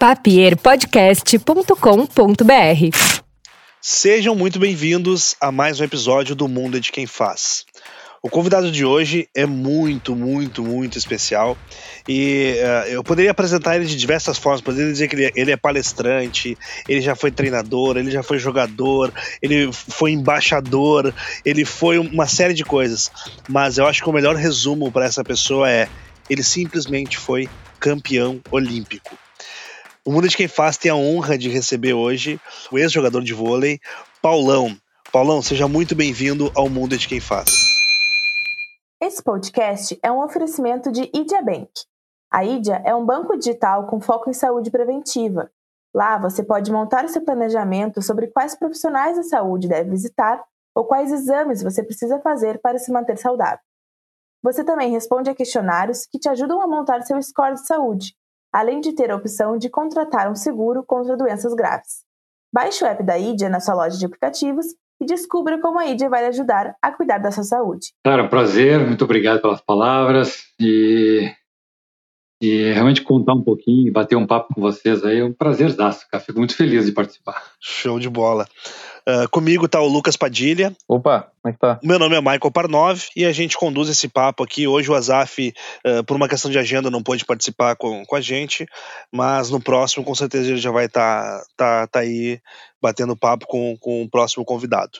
papierpodcast.com.br Sejam muito bem-vindos a mais um episódio do Mundo é de Quem Faz. O convidado de hoje é muito, muito, muito especial e uh, eu poderia apresentar ele de diversas formas. Poderia dizer que ele, ele, é palestrante, ele já foi treinador, ele já foi jogador, ele foi embaixador, ele foi uma série de coisas. Mas eu acho que o melhor resumo para essa pessoa é: ele simplesmente foi campeão olímpico. O Mundo de Quem Faz tem a honra de receber hoje o ex-jogador de vôlei, Paulão. Paulão, seja muito bem-vindo ao Mundo de Quem Faz. Esse podcast é um oferecimento de Idia Bank. A Idia é um banco digital com foco em saúde preventiva. Lá você pode montar seu planejamento sobre quais profissionais da saúde deve visitar ou quais exames você precisa fazer para se manter saudável. Você também responde a questionários que te ajudam a montar seu score de saúde além de ter a opção de contratar um seguro contra doenças graves. Baixe o app da IDIA na sua loja de aplicativos e descubra como a IDIA vai lhe ajudar a cuidar da sua saúde. Cara, prazer, muito obrigado pelas palavras e, e realmente contar um pouquinho, bater um papo com vocês aí é um prazer, cara. Fico muito feliz de participar. Show de bola. Uh, comigo está o Lucas Padilha. Opa, como é que tá? Meu nome é Michael Parnov e a gente conduz esse papo aqui. Hoje o Azaf, uh, por uma questão de agenda, não pôde participar com, com a gente, mas no próximo, com certeza, ele já vai estar tá, tá, tá aí batendo papo com, com o próximo convidado.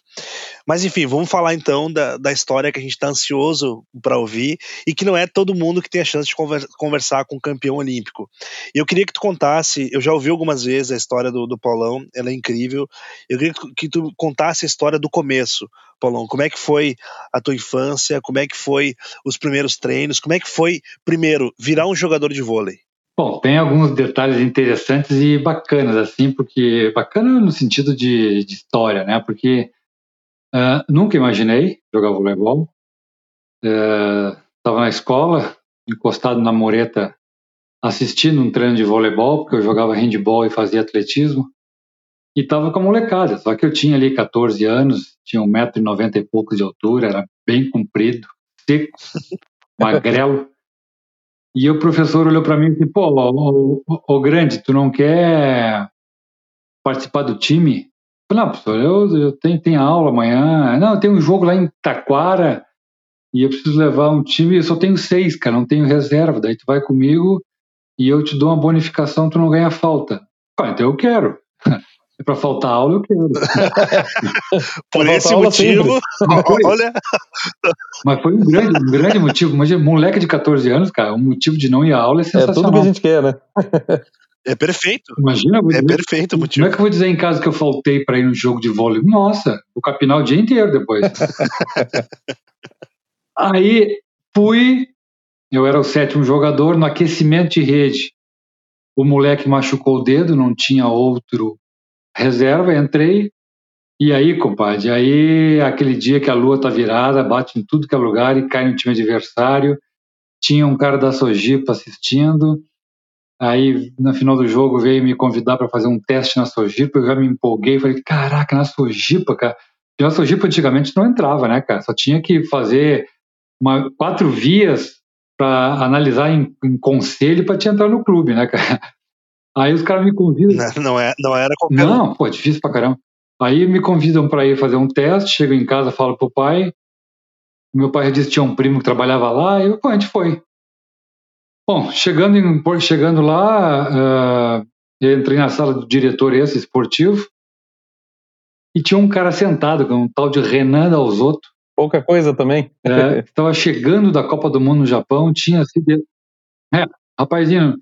Mas enfim, vamos falar então da, da história que a gente está ansioso para ouvir e que não é todo mundo que tem a chance de conversar com um campeão olímpico. E eu queria que tu contasse, eu já ouvi algumas vezes a história do, do Paulão, ela é incrível. Eu queria que tu contasse a história do começo, Paulão. Como é que foi a tua infância? Como é que foi os primeiros treinos? Como é que foi, primeiro, virar um jogador de vôlei? Bom, tem alguns detalhes interessantes e bacanas, assim, porque bacana no sentido de, de história, né? Porque uh, nunca imaginei jogar voleibol. Estava uh, na escola, encostado na mureta, assistindo um treino de voleibol, porque eu jogava handball e fazia atletismo. E estava com a molecada, só que eu tinha ali 14 anos, tinha 1,90m e pouco de altura, era bem comprido, seco, magrelo. E o professor olhou para mim e disse: pô, ô, ô, ô, grande, tu não quer participar do time? Eu falei, não, professor, eu, eu tenho, tenho aula amanhã. Não, eu tenho um jogo lá em Taquara e eu preciso levar um time. Eu só tenho seis, cara, não tenho reserva. Daí tu vai comigo e eu te dou uma bonificação, tu não ganha falta. Ah, então eu quero. É para faltar aula, eu quero. Por esse motivo, olha. Mas foi um grande, um grande motivo. Imagina, moleque de 14 anos, cara, um motivo de não ir à aula é sensacional. É tudo que a gente quer, né? É perfeito. Imagina, é perfeito o motivo. Como é que eu vou dizer em casa que eu faltei para ir no jogo de vôlei? Nossa, vou capinar o dia inteiro depois. Aí fui, eu era o sétimo jogador, no aquecimento de rede. O moleque machucou o dedo, não tinha outro reserva, entrei. E aí, compadre, aí aquele dia que a lua tá virada, bate em tudo que é lugar e cai no time adversário. Tinha um cara da Sojipa assistindo. Aí, no final do jogo, veio me convidar para fazer um teste na Sojipa. Eu já me empolguei. Falei, caraca, na Sojipa, cara. E na Sojipa antigamente não entrava, né, cara? Só tinha que fazer uma, quatro vias para analisar em, em conselho para te entrar no clube, né, cara? Aí os caras me convidam. Não, não, é, não era qualquer Não, um. pô, difícil pra caramba. Aí me convidam para ir fazer um teste, chego em casa, falo pro pai. Meu pai disse que tinha um primo que trabalhava lá, e eu, pô, a gente foi. Bom, chegando, em, chegando lá, uh, eu entrei na sala do diretor esse esportivo, e tinha um cara sentado, com um tal de Renan Dalzotto. Pouca coisa também. Estava é, chegando da Copa do Mundo no Japão, tinha sido. É, rapazinho,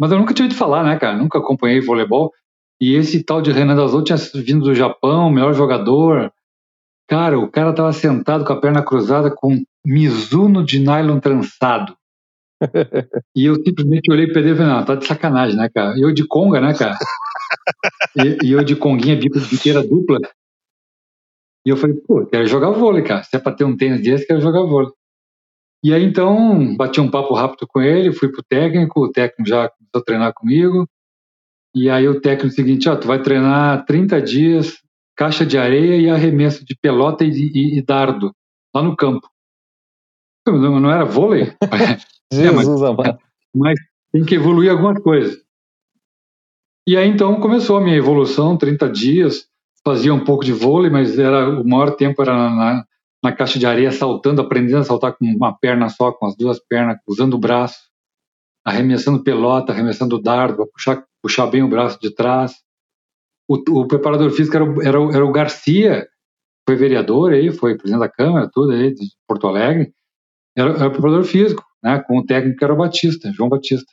mas eu nunca tinha ouvido falar, né, cara? Nunca acompanhei voleibol. E esse tal de Renan Dazou tinha vindo do Japão, melhor jogador. Cara, o cara tava sentado com a perna cruzada com Mizuno de nylon trançado. e eu simplesmente olhei pra ele e falei, não, tá de sacanagem, né, cara? E eu de conga, né, cara? e, e eu de conguinha bico de biqueira dupla. E eu falei, pô, quero jogar vôlei, cara. Se é pra ter um tênis desse, quero jogar vôlei. E aí, então, bati um papo rápido com ele, fui pro técnico, o técnico já começou a treinar comigo. E aí o técnico seguinte, ó, tu vai treinar 30 dias, caixa de areia e arremesso de pelota e, e, e dardo, lá no campo. Não, não era vôlei? Jesus é, mas, mas tem que evoluir algumas coisas. E aí então começou a minha evolução, 30 dias, fazia um pouco de vôlei, mas era o maior tempo era na, na caixa de areia, saltando, aprendendo a saltar com uma perna só, com as duas pernas, usando o braço, arremessando pelota, arremessando dardo, puxar, puxar bem o braço de trás. O, o preparador físico era, o, era, era o Garcia, foi vereador aí, foi presidente da Câmara, tudo aí, de Porto Alegre. Era, era o preparador físico, né, com o técnico que era o Batista, João Batista.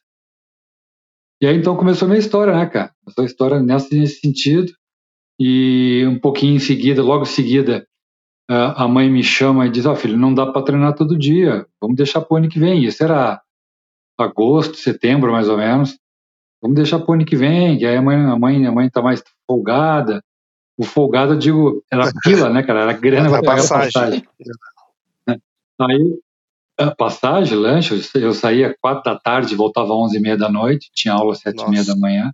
E aí então começou a minha história, né, cara? Começou a história nessa, nesse sentido. E um pouquinho em seguida, logo em seguida, a mãe me chama e diz: Ó, oh, filho, não dá para treinar todo dia, vamos deixar para o ano que vem. Isso era agosto, setembro, mais ou menos. Vamos deixar para o ano que vem, que aí a mãe, a mãe, a mãe tá mais folgada. O folgado, eu digo, era pila, né, cara? Era grana para pagar passagem. passagem. Aí, a passagem, lanche, eu saía quatro da tarde, voltava às onze e meia da noite, tinha aula às sete e meia da manhã.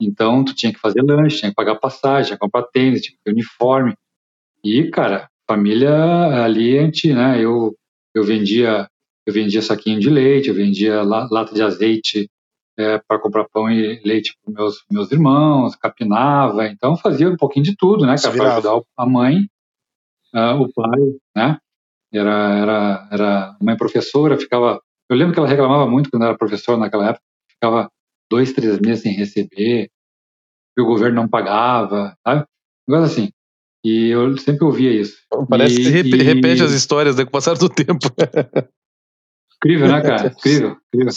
Então, tu tinha que fazer lanche, tinha que pagar passagem, tinha que comprar tênis, tinha que ter uniforme. E, cara, família ali, a gente, né, eu, eu vendia eu vendia saquinho de leite, eu vendia lata de azeite é, para comprar pão e leite para meus meus irmãos, capinava, então fazia um pouquinho de tudo, né, para ajudar a mãe, uh, o pai, né, era era era mãe professora, ficava, eu lembro que ela reclamava muito quando era professora naquela época, ficava dois, três meses sem receber, e o governo não pagava, sabe? Negócio assim. E eu sempre ouvia isso. Parece e, que rep, e... repete as histórias né, com o passar do tempo. Incrível, né, cara? Incrível, incrível.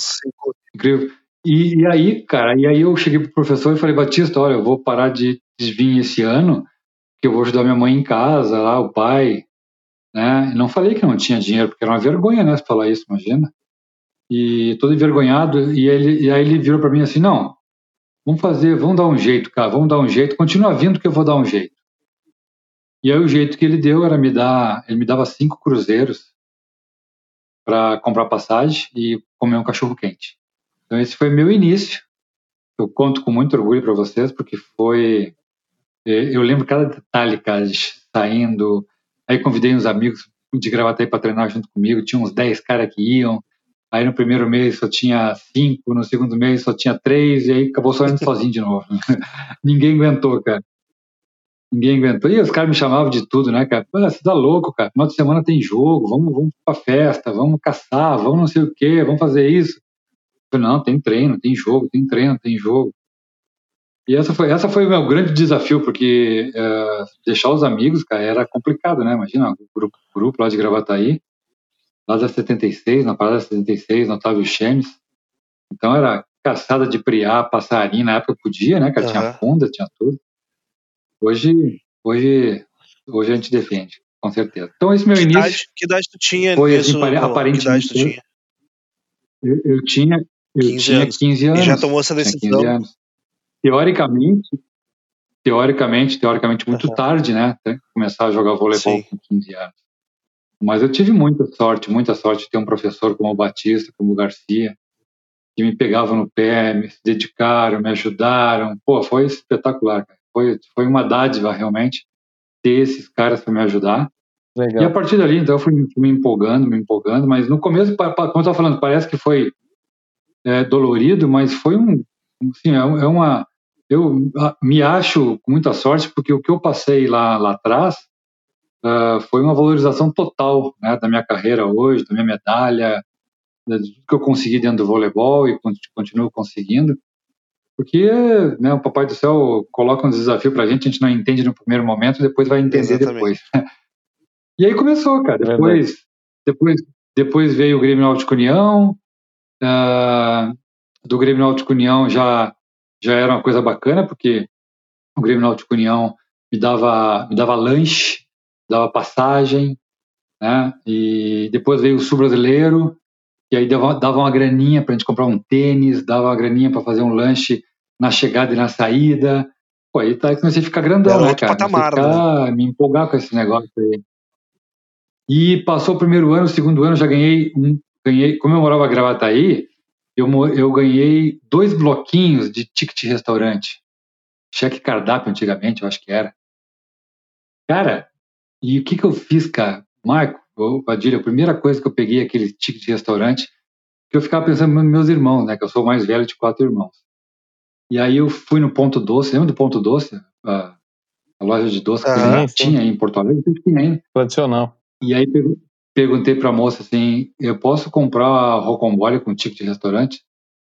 incrível. E, e, aí, cara, e aí eu cheguei pro professor e falei, Batista, olha, eu vou parar de, vir esse ano, que eu vou ajudar minha mãe em casa, lá, o pai, né? Não falei que não tinha dinheiro, porque era uma vergonha, né, falar isso, imagina. E todo envergonhado, e, ele, e aí ele virou para mim assim, não, vamos fazer, vamos dar um jeito, cara, vamos dar um jeito, continua vindo que eu vou dar um jeito. E aí o jeito que ele deu era me dar, ele me dava cinco cruzeiros para comprar passagem e comer um cachorro quente. Então esse foi meu início. Eu conto com muito orgulho para vocês porque foi, é, eu lembro cada detalhe, cara, saindo. Aí convidei uns amigos de Gravataí para treinar junto comigo. Tinha uns 10 caras que iam. Aí no primeiro mês só tinha cinco, no segundo mês só tinha três, e aí acabou só indo sozinho de novo. Ninguém aguentou, cara. Ninguém aguentou. E os caras me chamavam de tudo, né, cara? Pô, você tá louco, cara. Final de semana tem jogo, vamos, vamos pra festa, vamos caçar, vamos não sei o quê, vamos fazer isso. Eu falei, não, tem treino, tem jogo, tem treino, tem jogo. E essa foi, essa foi o meu grande desafio, porque é, deixar os amigos, cara, era complicado, né? Imagina, o grupo, grupo lá de Gravataí, lá da 76, na parada 76, no Otávio Chemes. Então era caçada de priá, passarinho, na época podia, né, cara? Uhum. Tinha funda, tinha tudo. Hoje, hoje, hoje a gente defende, com certeza. Então, esse meu que início. Idade, que idade tu tinha? Foi assim, aparentemente. Que idade tu tinha? Eu, eu tinha, eu 15 tinha anos. 15 anos. E já tomou essa decisão? Teoricamente, teoricamente, teoricamente, muito uhum. tarde, né? Começar a jogar voleibol Sim. com 15 anos. Mas eu tive muita sorte, muita sorte de ter um professor como o Batista, como o Garcia, que me pegavam no pé, me dedicaram, me ajudaram. Pô, foi espetacular, cara. Foi, foi uma dádiva, realmente, ter esses caras para me ajudar. Legal. E a partir dali, então, eu fui me empolgando, me empolgando, mas no começo, como eu estava falando, parece que foi é, dolorido, mas foi um, assim, é, é uma, eu me acho com muita sorte, porque o que eu passei lá, lá atrás uh, foi uma valorização total né, da minha carreira hoje, da minha medalha, de tudo que eu consegui dentro do voleibol e continuo conseguindo. Porque né, o Papai do Céu coloca um desafio pra gente, a gente não entende no primeiro momento, depois vai entender Exatamente. depois. e aí começou, cara. Depois, depois, depois veio o Grêmio Náutico União. Uh, do Grêmio Náutico União já, já era uma coisa bacana, porque o Grêmio Náutico União me dava, me dava lanche, dava passagem, né? E depois veio o Sul Brasileiro, E aí dava, dava uma graninha pra gente comprar um tênis, dava uma graninha pra fazer um lanche na chegada e na saída. Pô, aí tá, comecei a ficar grandão, né, cara? patamar, a ficar- me empolgar com esse negócio aí. E passou o primeiro ano, o segundo ano, eu já ganhei um. Ganhei, como eu morava em Gravataí, eu, eu ganhei dois bloquinhos de ticket restaurante. Cheque cardápio antigamente, eu acho que era. Cara, e o que que eu fiz, cara? Marco, Padilha, a primeira coisa que eu peguei aquele ticket de restaurante, que eu ficava pensando nos meus irmãos, né? Que eu sou o mais velho de quatro irmãos. E aí eu fui no Ponto Doce, lembra do Ponto Doce? A, a loja de doce que Ah, tinha, em Porto Alegre, tinha ainda. Tradicional. E aí pergu- perguntei pra moça assim, eu posso comprar rocambole com ticket de restaurante?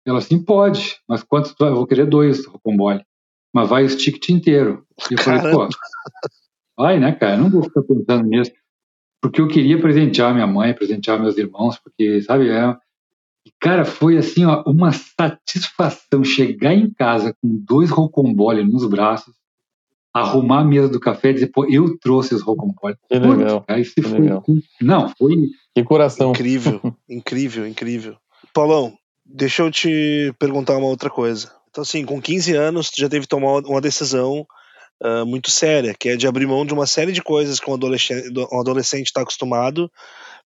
Ela assim, pode, mas quantos? Eu vou querer dois rocambole. Mas vai o ticket inteiro. E eu falei, pô, vai, né, cara? Eu não vou ficar pensando nisso. Porque eu queria presentear minha mãe, presentear meus irmãos, porque, sabe, é... E, Cara, foi assim, ó, uma satisfação chegar em casa com dois rocambole nos braços, arrumar a mesa do café e dizer, pô, eu trouxe os rocambole. Que legal. cara, que foi- legal. Não, foi Que coração. Incrível, incrível, incrível. Paulão, deixa eu te perguntar uma outra coisa. Então, assim, com 15 anos, tu já teve que tomar uma decisão ah, muito séria, que é de abrir mão de uma série de coisas que um adolescente está acostumado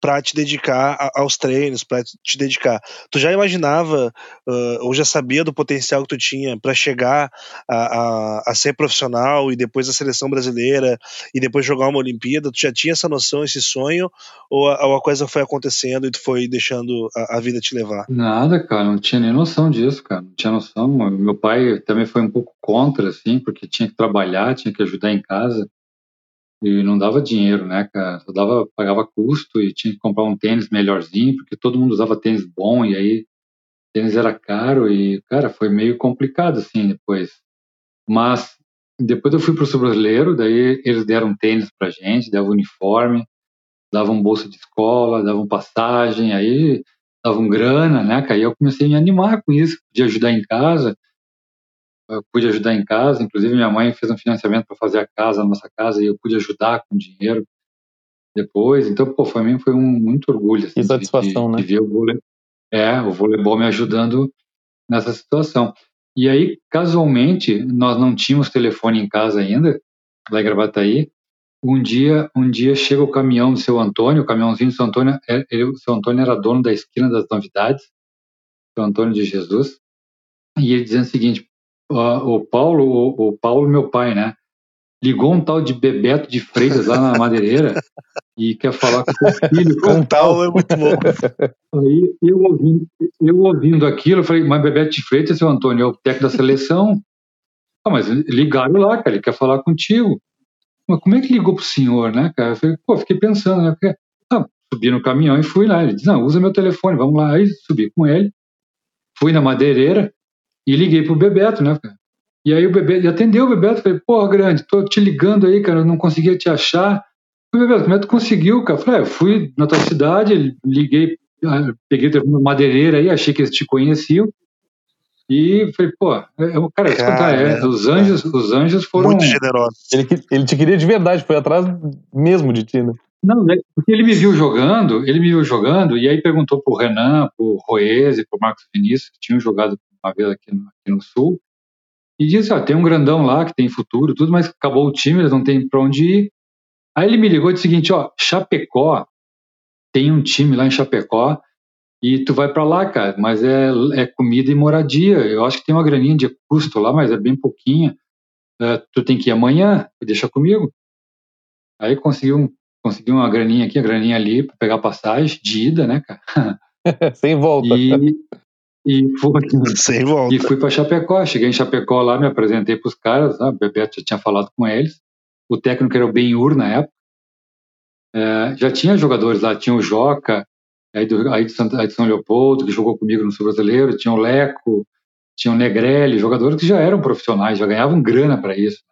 para te dedicar aos treinos, para te dedicar. Tu já imaginava ah, ou já sabia do potencial que tu tinha para chegar a, a, a ser profissional e depois a seleção brasileira e depois jogar uma Olimpíada? Tu já tinha essa noção, esse sonho, ou a, a coisa foi acontecendo e tu foi deixando a vida te levar? Nada, cara, não tinha nem noção disso, cara, não tinha noção. Meu pai também foi um pouco contra, assim, porque tinha que trabalhar, tinha que ajudar em casa e não dava dinheiro, né, cara? Só dava, pagava custo e tinha que comprar um tênis melhorzinho, porque todo mundo usava tênis bom e aí tênis era caro e, cara, foi meio complicado, assim, depois. Mas depois eu fui pro Sul Brasileiro, daí eles deram tênis pra gente, davam uniforme, davam bolsa de escola, davam passagem, aí davam grana, né, cara? E eu comecei a me animar com isso, podia ajudar em casa, eu pude ajudar em casa, inclusive minha mãe fez um financiamento para fazer a casa, a nossa casa, e eu pude ajudar com dinheiro depois. Então, pô, para mim foi um muito orgulho assim, de- satisfação, de, né? de ver o vôlei, é, o voleibol me ajudando nessa situação. E aí, casualmente, nós não tínhamos telefone em casa ainda, lá em Gravataí. Um dia, um dia chega o caminhão do seu Antônio, o caminhãozinho do seu Antônio, é- ele- o seu Antônio era dono da esquina das novidades, seu Antônio de Jesus, e ele dizendo o seguinte, o Paulo, o, o Paulo, meu pai, né, ligou um tal de Bebeto de Freitas lá na madeireira e quer falar com o seu filho. Um tal é muito bom. Aí eu ouvindo, eu ouvindo aquilo, eu falei, mas Bebeto de Freitas, seu Antônio, é o técnico da seleção. Ah, mas ligaram lá, cara, ele quer falar contigo. Mas como é que ligou pro senhor, né, cara? Eu falei, pô, fiquei pensando, né? Porque, ah, subi no caminhão e fui lá. Ele disse, não, usa meu telefone, vamos lá. Aí subi com ele, fui na madeireira e liguei pro Bebeto, né, cara? E aí o Bebeto, e atendeu o Bebeto, falei, porra, grande, tô te ligando aí, cara, eu não conseguia te achar. Falei, Bebeto, como é que tu conseguiu, cara? Eu Falei, ah, eu fui na tua cidade, liguei, ah, peguei o madeireira aí, achei que eles te conheciam. E falei, pô, é, é, cara, eu contar, é, os anjos, os anjos foram. Muito generoso. Ele, ele te queria de verdade, foi atrás mesmo de ti, né? Não, né, porque ele me viu jogando, ele me viu jogando, e aí perguntou pro Renan, pro Roese, pro Marcos Vinícius, que tinham jogado uma vez aqui no, aqui no Sul, e disse, ó, tem um grandão lá que tem futuro, tudo, mas acabou o time, eles não têm pra onde ir. Aí ele me ligou e disse o seguinte, ó, Chapecó, tem um time lá em Chapecó, e tu vai pra lá, cara, mas é, é comida e moradia, eu acho que tem uma graninha de custo lá, mas é bem pouquinha, É, tu tem que ir amanhã, deixa comigo. Aí consegui um consegui uma graninha aqui, a graninha ali para pegar passagem de ida, né, cara? Sem volta. E, e fui, Sem volta. e fui para Chapecó. Cheguei em Chapecó lá, me apresentei para os caras, né? o Bebeto já tinha falado com eles. O técnico era o Benhur na época. É, já tinha jogadores lá, tinha o Joca, aí, do, aí, de São, aí de São Leopoldo, que jogou comigo no Sul Brasileiro, tinha o Leco, tinha o Negrelli, jogadores que já eram profissionais, já ganhavam grana para isso.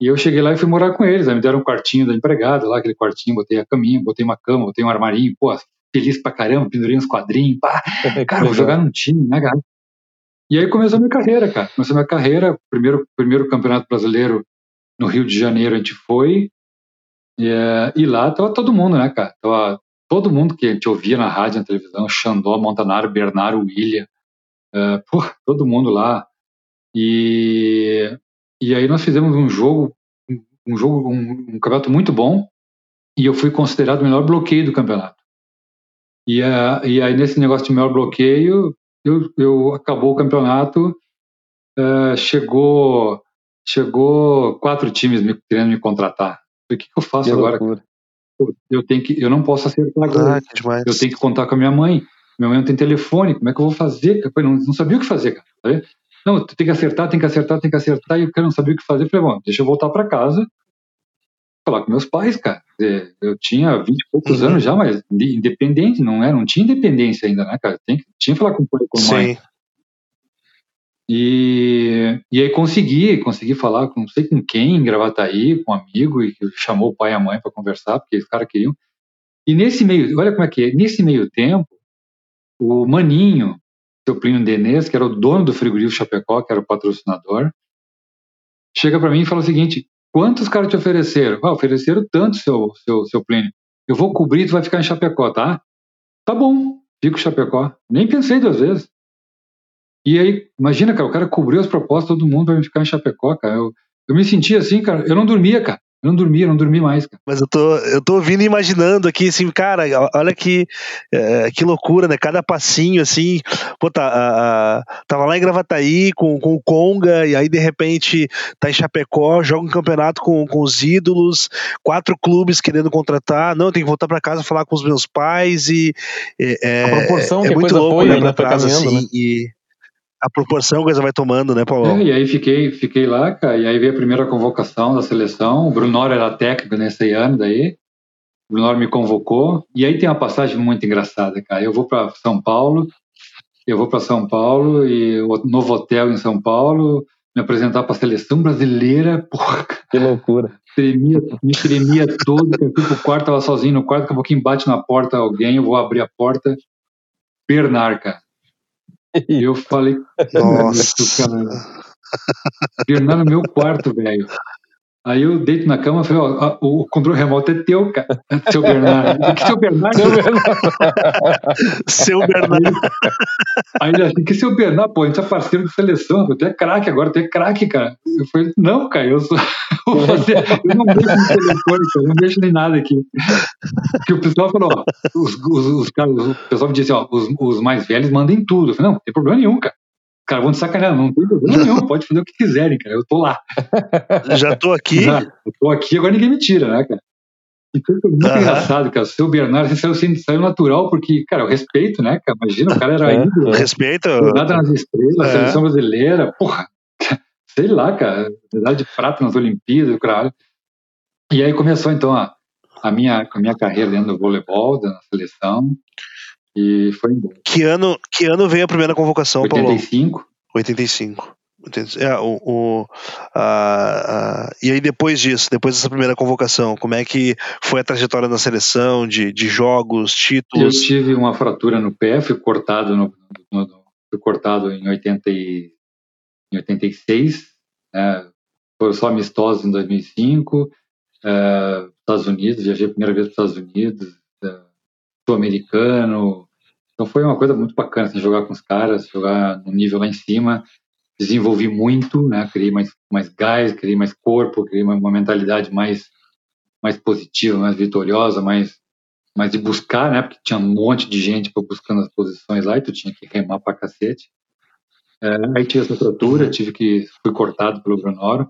E eu cheguei lá e fui morar com eles. Aí me deram um quartinho da empregada, lá aquele quartinho, botei a caminha, botei uma cama, botei um armarinho, pô, feliz pra caramba, pendurei uns quadrinhos, pá, cara, vou jogar num time, né, cara? E aí começou a minha carreira, cara. Começou a minha carreira, primeiro, primeiro campeonato brasileiro no Rio de Janeiro a gente foi, e, é, e lá tava todo mundo, né, cara? Tava todo mundo que a gente ouvia na rádio, na televisão, Xandó, Montanaro, Bernardo, William, uh, porra, todo mundo lá. E, e aí nós fizemos um jogo, um jogo, um, um campeonato muito bom, e eu fui considerado o melhor bloqueio do campeonato. E, e aí nesse negócio de melhor bloqueio, eu, eu acabou o campeonato, uh, chegou chegou quatro times me, querendo me contratar. O que, eu faço que agora? Eu tenho que, eu não posso acertar agora. Ah, eu tenho que contar com a minha mãe. Minha mãe não tem telefone. Como é que eu vou fazer? Eu não, não sabia o que fazer, cara. Não, tem que acertar, tem que acertar, tem que acertar. E o cara não sabia o que fazer. Eu falei, bom, deixa eu voltar para casa, falar com meus pais, cara. Eu tinha 20 e poucos uhum. anos já, mas independente, não era, não tinha independência ainda, né, cara? Tem, tinha que falar com o pai com a mãe. Sim. E, e aí consegui, consegui falar com não sei com quem, em Gravataí, com um amigo, e que chamou o pai e a mãe para conversar, porque os caras queriam. E nesse meio, olha como é que é, nesse meio tempo, o Maninho, seu Plínio Denez, que era o dono do frigorífico Chapecó, que era o patrocinador, chega para mim e fala o seguinte: quantos caras te ofereceram? Ah, ofereceram tanto, seu, seu, seu Plínio. Eu vou cobrir, tu vai ficar em Chapecó, tá? Tá bom, fico em Chapecó. Nem pensei duas vezes. E aí, imagina, cara, o cara cobriu as propostas, todo mundo vai ficar em Chapecó, cara. Eu, eu me sentia assim, cara, eu não dormia, cara. Eu não dormia, não dormi mais, cara. Mas eu tô, eu tô ouvindo e imaginando aqui, assim, cara, olha que, é, que loucura, né? Cada passinho, assim, pô, tá, a, a, tava lá em Gravataí com, com o Conga, e aí de repente tá em Chapecó, joga um campeonato com, com os ídolos, quatro clubes querendo contratar, não, tem que voltar para casa falar com os meus pais e. É, a proporção é que muito a coisa louco, foi, né, trás, assim, né? e, a proporção que a coisa vai tomando, né, Paulo? É, e aí fiquei, fiquei lá, cara, e aí veio a primeira convocação da seleção. O Brunor era técnico nesse ano daí. O Brunor me convocou. E aí tem uma passagem muito engraçada, cara. Eu vou para São Paulo, eu vou para São Paulo e o novo hotel em São Paulo, me apresentar para a seleção brasileira, porra. Que loucura. Tremia, me tremia todo, eu fui pro quarto, tava sozinho no quarto, daqui a pouquinho bate na porta alguém, eu vou abrir a porta, Bernard, cara. E eu falei, nossa, cara. Bernardo no meu quarto, velho. Aí eu deito na cama e falei, ó, o controle remoto é teu, cara. Seu Bernardo. Que seu Bernardo? Seu Bernardo. seu Bernardo. Aí ele assim, que seu Bernardo, pô, a gente é parceiro de seleção, tu é craque agora, tu é craque, cara. Eu falei, não, cara, eu sou. eu não mexo no telefone, cara, eu não mexo nem nada aqui. Porque o pessoal falou, ó, os, os, os caras, o pessoal me disse, ó, os, os mais velhos mandem tudo. Eu falei, não, não tem problema nenhum, cara cara, vão te sacanear, não tem problema nenhum, pode fazer o que quiserem, cara, eu tô lá. Já tô aqui? Já, eu tô aqui, agora ninguém me tira, né, cara? Então foi muito uhum. engraçado, cara. O seu Bernardo assim, saiu, assim, saiu natural, porque, cara, eu respeito, né, cara? Imagina, o cara era é, ídolo. Respeito. Nada nas estrelas, é. seleção brasileira, porra. Sei lá, cara. Medalha de prata nas Olimpíadas, caralho. E aí começou, então, a, a, minha, a minha carreira dentro do voleibol, da seleção. E foi embora. Que ano, que ano veio a primeira convocação, 85. Paulo? 85. É, o, o a, a, e aí depois disso, depois dessa primeira convocação, como é que foi a trajetória na seleção, de, de jogos, títulos? Eu tive uma fratura no pé, fui cortado, no, no, fui cortado em, 80 e, em 86, é, foi só amistoso em 2005, é, Estados Unidos, viajei a primeira vez para os Estados Unidos, é, sul-americano, então foi uma coisa muito bacana, assim, jogar com os caras, jogar no nível lá em cima, desenvolvi muito, né? Criei mais, mais gás, criei mais corpo, criei uma, uma mentalidade mais, mais positiva, mais vitoriosa, mais, mais de buscar, né? Porque tinha um monte de gente buscando as posições lá e tu tinha que remar pra cacete. É, aí tive essa fratura, tive que fui cortado pelo Brunoro.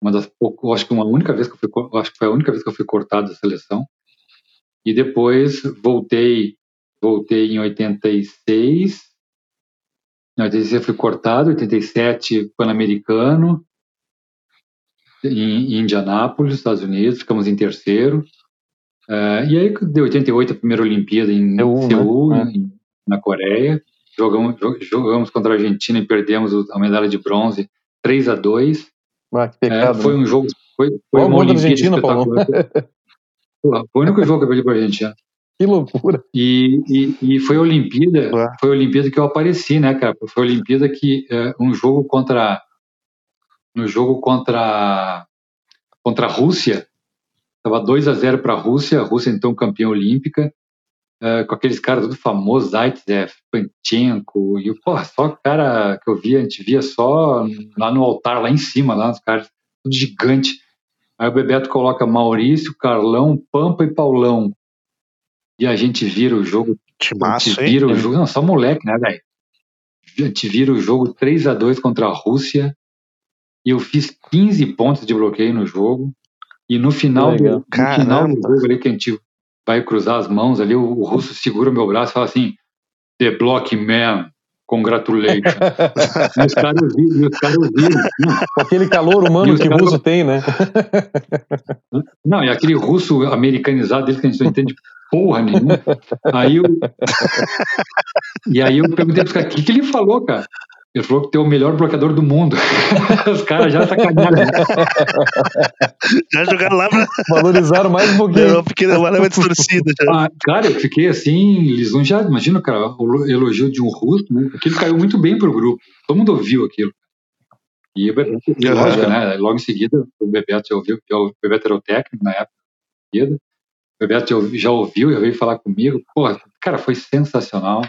Uma das poucas, acho que uma única vez que eu fui, acho que foi a única vez que eu fui cortado da seleção. E depois voltei voltei em 86. Em 86 eu fui cortado, 87 Pan-Americano, em, em Indianápolis, Estados Unidos, ficamos em terceiro. Uh, e aí, de 88, a primeira Olimpíada em Seul, Seul né? em, na Coreia. Jogamos, jogamos contra a Argentina e perdemos a medalha de bronze 3 a 2 ah, pecado, é, foi né? um jogo. Foi, foi uma Olimpíada espetacular. foi o único jogo que eu perdi para a Argentina. Que loucura. E, e, e, foi a Olimpíada, foi a Olimpíada que eu apareci, né, cara? Foi a Olimpíada que é, um jogo contra no jogo contra contra a Rússia, tava 2 a 0 para a Rússia, a Rússia então campeã olímpica. uh, com aqueles caras tudo famosos, Zaitsev, Panchenko, e pô, só cara que eu via, a gente via só lá no altar, lá em cima, lá os caras, tudo gigante. Aí o Bebeto coloca Maurício, Carlão, Pampa e Paulão. E a gente vira o jogo. Timaço, a gente vira hein? o jogo. Não, só moleque, né, velho? A gente vira o jogo 3 a 2 contra a Rússia. E eu fiz 15 pontos de bloqueio no jogo. E no final, do, no final do jogo ali, que a gente vai cruzar as mãos ali, o, o russo segura o meu braço e fala assim: The Block Man, congratulations. e os caras ouviram, os caras ouviram. Aquele calor humano que o russo tem, né? Não, e aquele russo americanizado dele que a gente não entende porra nenhuma. Aí eu. e aí eu perguntei pros caras, o que, que ele falou, cara? Ele falou que tem o melhor bloqueador do mundo. Os caras já sacanearam. Já jogaram lá pra Valorizaram mais um pouquinho. uma pequena uma leva distorcida. Já. Ah, cara, eu fiquei assim, lisonjeado. Imagina, cara, o elogio de um russo, né? Aquilo caiu muito bem pro grupo. Todo mundo ouviu aquilo. E o Bebeto, e Aham. lógico, né? Logo em seguida, o Bebeto já ouviu, porque o Bebeto era o técnico na época. Em seguida. O Bebeto já já ouviu, já veio falar comigo. Porra, cara, foi sensacional.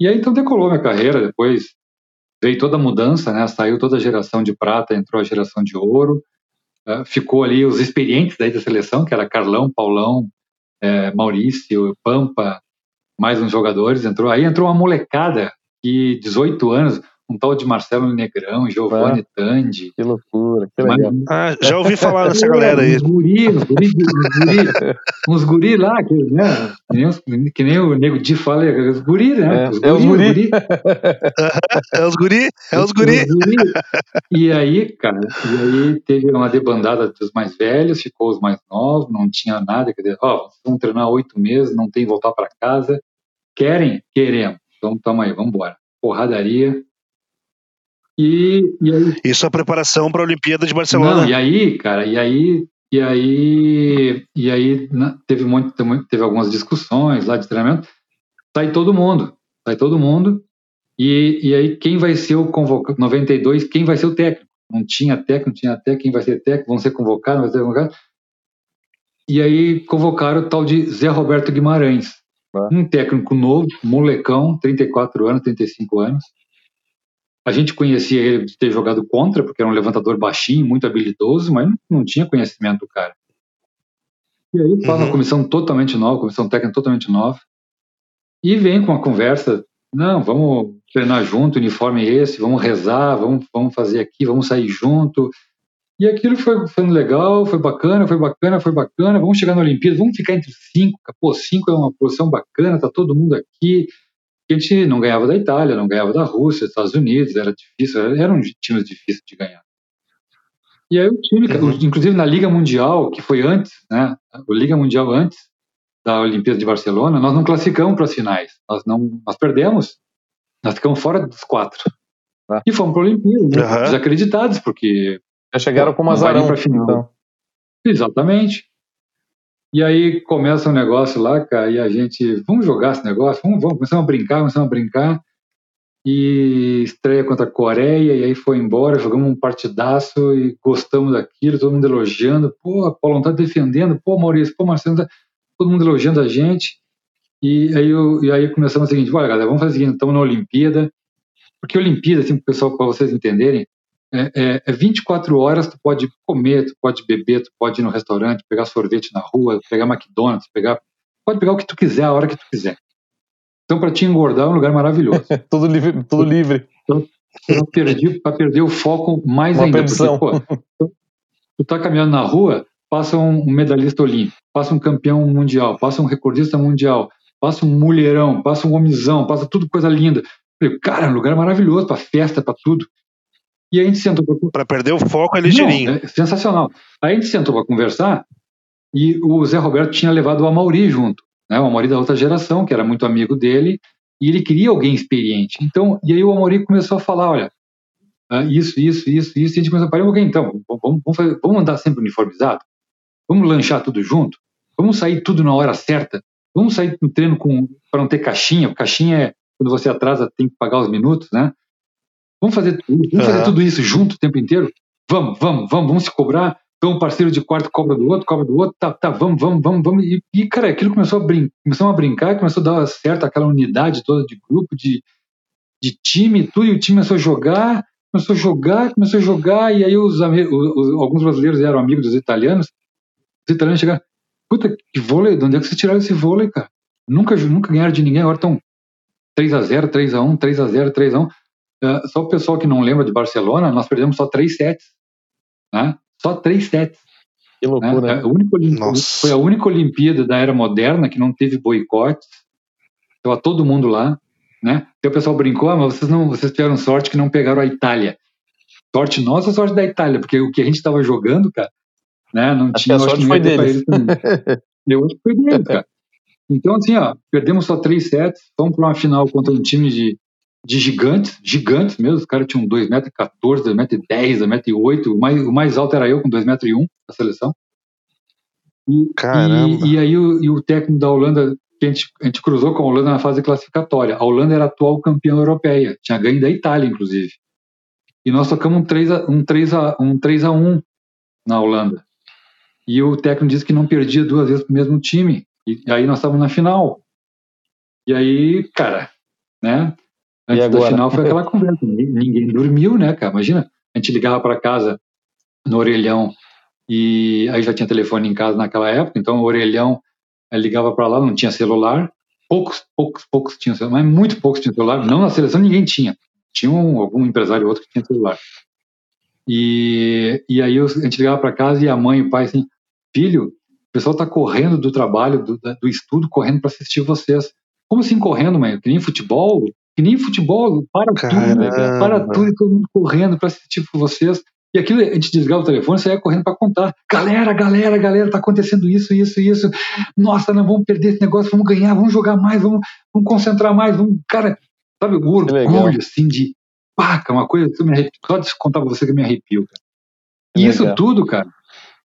E aí então decolou minha carreira. Depois veio toda a mudança, né? Saiu toda a geração de prata, entrou a geração de ouro. Eh, ficou ali os experientes daí da seleção, que era Carlão, Paulão, eh, Maurício, Pampa, mais uns jogadores. Entrou aí entrou uma molecada que 18 anos, um tal de Marcelo Negrão, Giovanni Tandi. Que loucura, que legal. Ah, já ouvi falar dessa galera aí. Uns guri, uns guri, uns guri, uns guri lá, que, né, que, nem, os- que nem o Nego Di fala, é os guri, né? É, é os guri. É os guri? É os guri? E aí, cara, e aí teve uma debandada dos mais velhos, ficou os mais novos, não tinha nada, quer dizer, ó, vocês vão treinar oito meses, não tem que voltar para casa. Querem? Queremos. Então, tamo aí, vamos embora. Porradaria. E, e aí, Isso é preparação para a Olimpíada de Barcelona. não, e aí, cara, e aí, e aí, e aí na- teve muito, teve, algumas discussões lá de treinamento. Sai todo mundo, sai todo mundo. E, e aí quem vai ser o convocado? 92, quem vai ser o técnico? Não tinha técnico, não tinha técnico, quem vai ser técnico? Vão ser convocados, vai ser convocado. E aí convocaram o tal de Zé Roberto Guimarães, Ah. um técnico novo, molecão, 34 anos, 35 anos. A gente conhecia ele de ter jogado contra, porque era um levantador baixinho, muito habilidoso, mas não, tinha conhecimento do cara. E aí faz uma Uhum. comissão totalmente nova, comissão técnica totalmente nova, e vem com a conversa, não, vamos treinar junto, uniforme esse, vamos rezar, vamos, vamos fazer aqui, vamos sair junto. E aquilo foi, foi legal, foi bacana, foi bacana, foi bacana, vamos chegar na Olimpíada, vamos ficar entre cinco, pô, cinco é uma posição bacana, tá todo mundo aqui, a gente não ganhava da Itália, não ganhava da Rússia, dos Estados Unidos, era difícil, eram times difíceis de ganhar. E aí o time, Uhum. inclusive na Liga Mundial, que foi antes, né, a Liga Mundial antes da Olimpíada de Barcelona, nós não classificamos para as finais, nós não, nós perdemos, nós ficamos fora dos quatro. Ah. E fomos para a Olimpíada, né, Aham. desacreditados, porque Já chegaram como azarão. final. Então. Exatamente. E aí começa um negócio lá, cara, e a gente, vamos jogar esse negócio, vamos, vamos, começamos a brincar, começamos a brincar, e estreia contra a Coreia, e aí foi embora, jogamos um partidaço e gostamos daquilo, todo mundo elogiando, pô, a Paulão tá defendendo, pô, Maurício, pô, Marcelo, tá... todo mundo elogiando a gente, e aí, eu, e aí começamos o seguinte, olha galera, vamos fazer o seguinte, estamos na Olimpíada, porque Olimpíada, assim, pessoal, para vocês entenderem, é, é, é 24 horas, tu pode comer, tu pode beber, tu pode ir no restaurante, pegar sorvete na rua, pegar McDonald's, pegar, pode pegar o que tu quiser, a hora que tu quiser. Então, para te engordar, é um lugar maravilhoso. tudo livre. Tudo livre. Perder, pra perder o foco mais Uma ainda. Porque, pô, tu tá caminhando na rua, passa um medalhista olímpico, passa um campeão mundial, passa um recordista mundial, passa um mulherão, passa um homizão, passa tudo coisa linda. Falei, cara, é um lugar maravilhoso pra festa, pra tudo. E aí a gente sentou pra Para perder o foco é ligeirinho. não, é sensacional. Aí a gente sentou para conversar e o Zé Roberto tinha levado o Amauri junto, né? O Amauri da outra geração, que era muito amigo dele, e ele queria alguém experiente. Então, e aí o Amauri começou a falar, olha, ah, isso, isso, isso, isso, e a gente começou a parar, ok, então, vamos, vamos, fazer- vamos andar sempre uniformizado? Vamos lanchar tudo junto? Vamos sair tudo na hora certa? Vamos sair no treino com para não ter caixinha, caixinha é quando você atrasa, tem que pagar os minutos, né? Vamos fazer, vamos fazer Aham. tudo isso junto o tempo inteiro? Vamos, vamos, vamos, vamos se cobrar. Então, um parceiro de quarto cobra do outro, cobra do outro, tá, tá, vamos, vamos, vamos, vamos. E, e cara, aquilo começou a, brin começou a brincar, começou a dar certo aquela unidade toda de grupo, de, de time, tudo, e o time começou a jogar, começou a jogar, começou a jogar, e aí os, os, os alguns brasileiros eram amigos dos italianos, os italianos chegaram, puta, que vôlei, de onde é que vocês tiraram esse vôlei, cara? Nunca, nunca ganharam de ninguém, agora estão 3x0, 3x1, 3x0, 3x1. Uh, só o pessoal que não lembra de Barcelona, nós perdemos só 3 sets. Né? Só 3 sets. Que loucura. Né? A única, foi a única Olimpíada da era moderna que não teve boicotes. Estava todo mundo lá. Né? E o pessoal brincou, ah, mas vocês, não, vocês tiveram sorte que não pegaram a Itália. Sorte nossa, sorte da Itália, porque o que a gente estava jogando, cara, né, não acho tinha. Que a sorte foi deles. Eu acho que foi deles, cara. Então, assim, ó, perdemos só três sets, fomos para uma final contra um time de, de gigantes, gigantes mesmo, os caras tinham 2,14m, 2,10m, 2,8m, o mais, o mais alto era eu, com 2,1m na seleção. E, Caramba! E, e aí o, e o, técnico da Holanda, que a gente, a gente cruzou com a Holanda na fase classificatória. A Holanda era a atual campeã europeia, tinha ganho da Itália, inclusive. E nós tocamos um 3 a, um 3 a, um 3 a 1 na Holanda. E o técnico disse que não perdia duas vezes para o mesmo time. E aí nós estávamos na final. E aí, cara, né? Antes da final foi aquela conversa. Ninguém dormiu, né, cara? Imagina, a gente ligava para casa no orelhão e aí já tinha telefone em casa naquela época, então o orelhão eh, ligava para lá, não tinha celular. Poucos, poucos, poucos tinham celular, mas muito poucos tinham celular. Não na seleção ninguém tinha. Tinha um, algum empresário ou outro que tinha celular. E, e aí a gente ligava para casa e a mãe e o pai assim, filho, o pessoal está correndo do trabalho, do, do estudo, correndo para assistir vocês. Como assim correndo, mãe? Que nem futebol? Nem futebol, para Caramba. tudo, para tudo e todo mundo correndo para assistir vocês. E aquilo, a gente desligava o telefone, você ia correndo para contar. Galera, galera, galera, tá acontecendo isso, isso, isso. Nossa, não vamos perder esse negócio, vamos ganhar, vamos jogar mais, vamos, vamos concentrar mais, vamos, cara, sabe, o orgulho, assim, de paca, uma coisa que eu me arrepio, só de contar pra você que eu me arrepio, cara. E isso tudo, cara,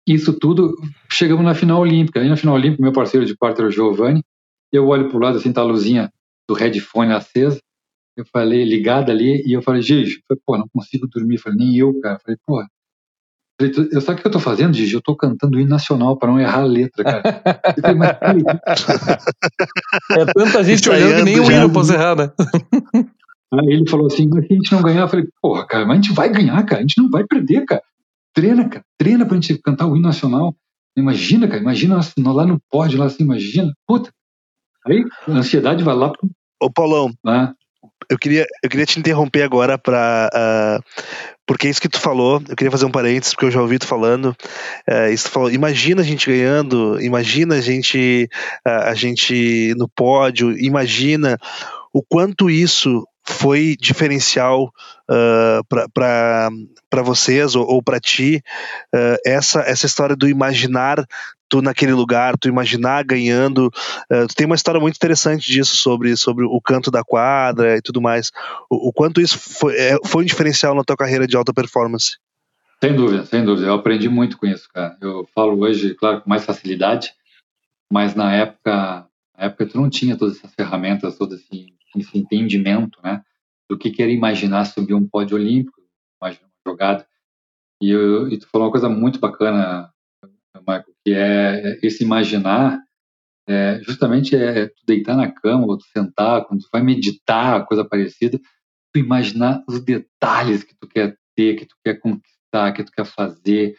isso tudo, chegamos na final olímpica. Aí na final olímpica, meu parceiro de quarto era o Giovanni. Eu olho pro lado, assim, tá a luzinha do headphone acesa. Eu falei, ligada ali, e eu falei, Gigi, eu falei, pô, não consigo dormir. Eu falei, nem eu, cara. Eu falei, pô, eu, sabe o que eu tô fazendo, Gigi? Eu tô cantando o hino nacional para não errar a letra, cara. Falei, Mas, é tanta gente olhando que nem o hino posso errar, né? Aí ele falou assim, mas se a gente não ganhar, eu falei, porra, cara, mas a gente vai ganhar, cara, a gente não vai perder, cara. Treina, cara. Treina pra gente cantar o hino nacional. Imagina, cara. Imagina lá no pódio, lá assim, imagina. Puta. Aí a ansiedade vai lá pro. Ô, Paulão. Ah. Eu queria, eu queria te interromper agora para uh, porque isso que tu falou, eu queria fazer um parênteses, porque eu já ouvi tu falando. Uh, isso tu falou, imagina a gente ganhando, imagina a gente, a gente no pódio, imagina o quanto isso foi diferencial uh, para vocês ou, ou para ti uh, essa, essa história do imaginar tu naquele lugar, tu imaginar ganhando. Uh, tu tem uma história muito interessante disso sobre, sobre o canto da quadra e tudo mais. O, o quanto isso foi, é, foi um diferencial na tua carreira de alta performance? Sem dúvida, sem dúvida. Eu aprendi muito com isso, cara. Eu falo hoje, claro, com mais facilidade, mas na época, na época tu não tinha todas essas ferramentas, todo esse esse entendimento, né, do que, era imaginar subir um pódio olímpico, uma jogada. E, eu, e tu falou uma coisa muito bacana, Michael, que é esse imaginar, é, justamente é tu deitar na cama ou tu sentar, quando tu vai meditar, coisa parecida, tu imaginar os detalhes que tu quer ter, que tu quer conquistar, que tu quer fazer,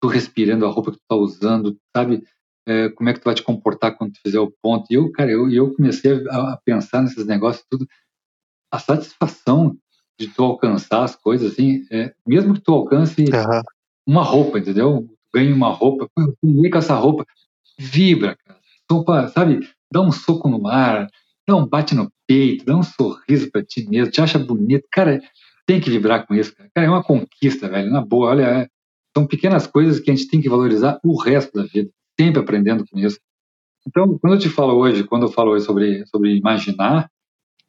tu respirando a roupa que tu tá usando, sabe? é, como é que tu vai te comportar quando tu fizer o ponto. E eu, cara, eu, eu comecei a, a pensar nesses negócios tudo. A satisfação de tu alcançar as coisas, assim, é, mesmo que tu alcance uhum. uma roupa, entendeu? Ganhe uma roupa, eu com essa roupa, vibra, cara. Sopa, sabe? Dá um soco no ar, dá um bate no peito, dá um sorriso para ti mesmo, te acha bonito. Cara, tem que vibrar com isso, cara. cara é uma conquista, velho, na boa. Olha, é, são pequenas coisas que a gente tem que valorizar o resto da vida sempre aprendendo com isso. Então, quando eu te falo hoje, quando eu falo hoje sobre, sobre imaginar,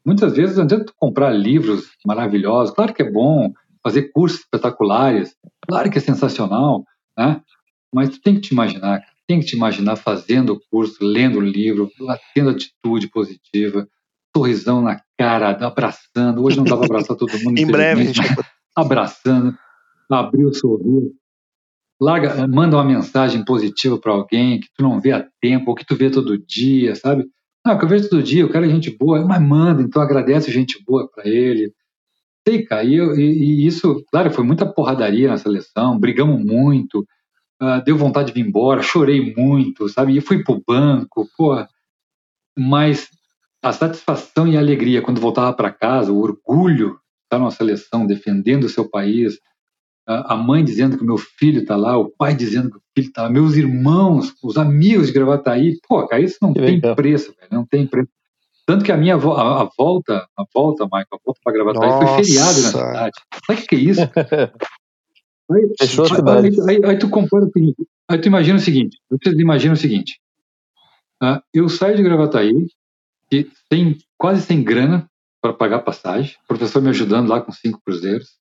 muitas vezes não adianta comprar livros maravilhosos. Claro que é bom fazer cursos espetaculares, claro que é sensacional, né? Mas tu tem que te imaginar, tem que te imaginar fazendo o curso, lendo o livro, tendo atitude positiva, sorrisão na cara, abraçando. Hoje não dá para abraçar todo mundo. em breve, abraçando, abrir o sorriso. larga, manda uma mensagem positiva para alguém que tu não vê há tempo, ou que tu vê todo dia, sabe? Ah, que eu vejo todo dia, o cara é gente boa, mas manda, então agradece gente boa para ele. Sei, cara, e, eu, e, e, isso, claro, foi muita porradaria na seleção, brigamos muito, uh, deu vontade de vir embora, chorei muito, sabe? E fui pro banco, pô. Mas a satisfação e a alegria quando voltava para casa, o orgulho de estar numa seleção, defendendo o seu país, a mãe dizendo que o meu filho está lá, o pai dizendo que o filho está lá, meus irmãos, os amigos de Gravataí, pô, cara, isso não que tem legal. preço, velho, não tem preço. Tanto que a minha a, a volta, a volta, Michael, a volta para Gravataí Nossa. foi feriado na cidade. Sabe o que é isso? Aí, Fechou a cidade. Aí, aí, aí, tu compara o seguinte, aí tu imagina o seguinte, vocês imaginam o seguinte, uh, eu saio de Gravataí, e tem quase sem grana para pagar passagem, o professor me ajudando lá com cinco cruzeiros,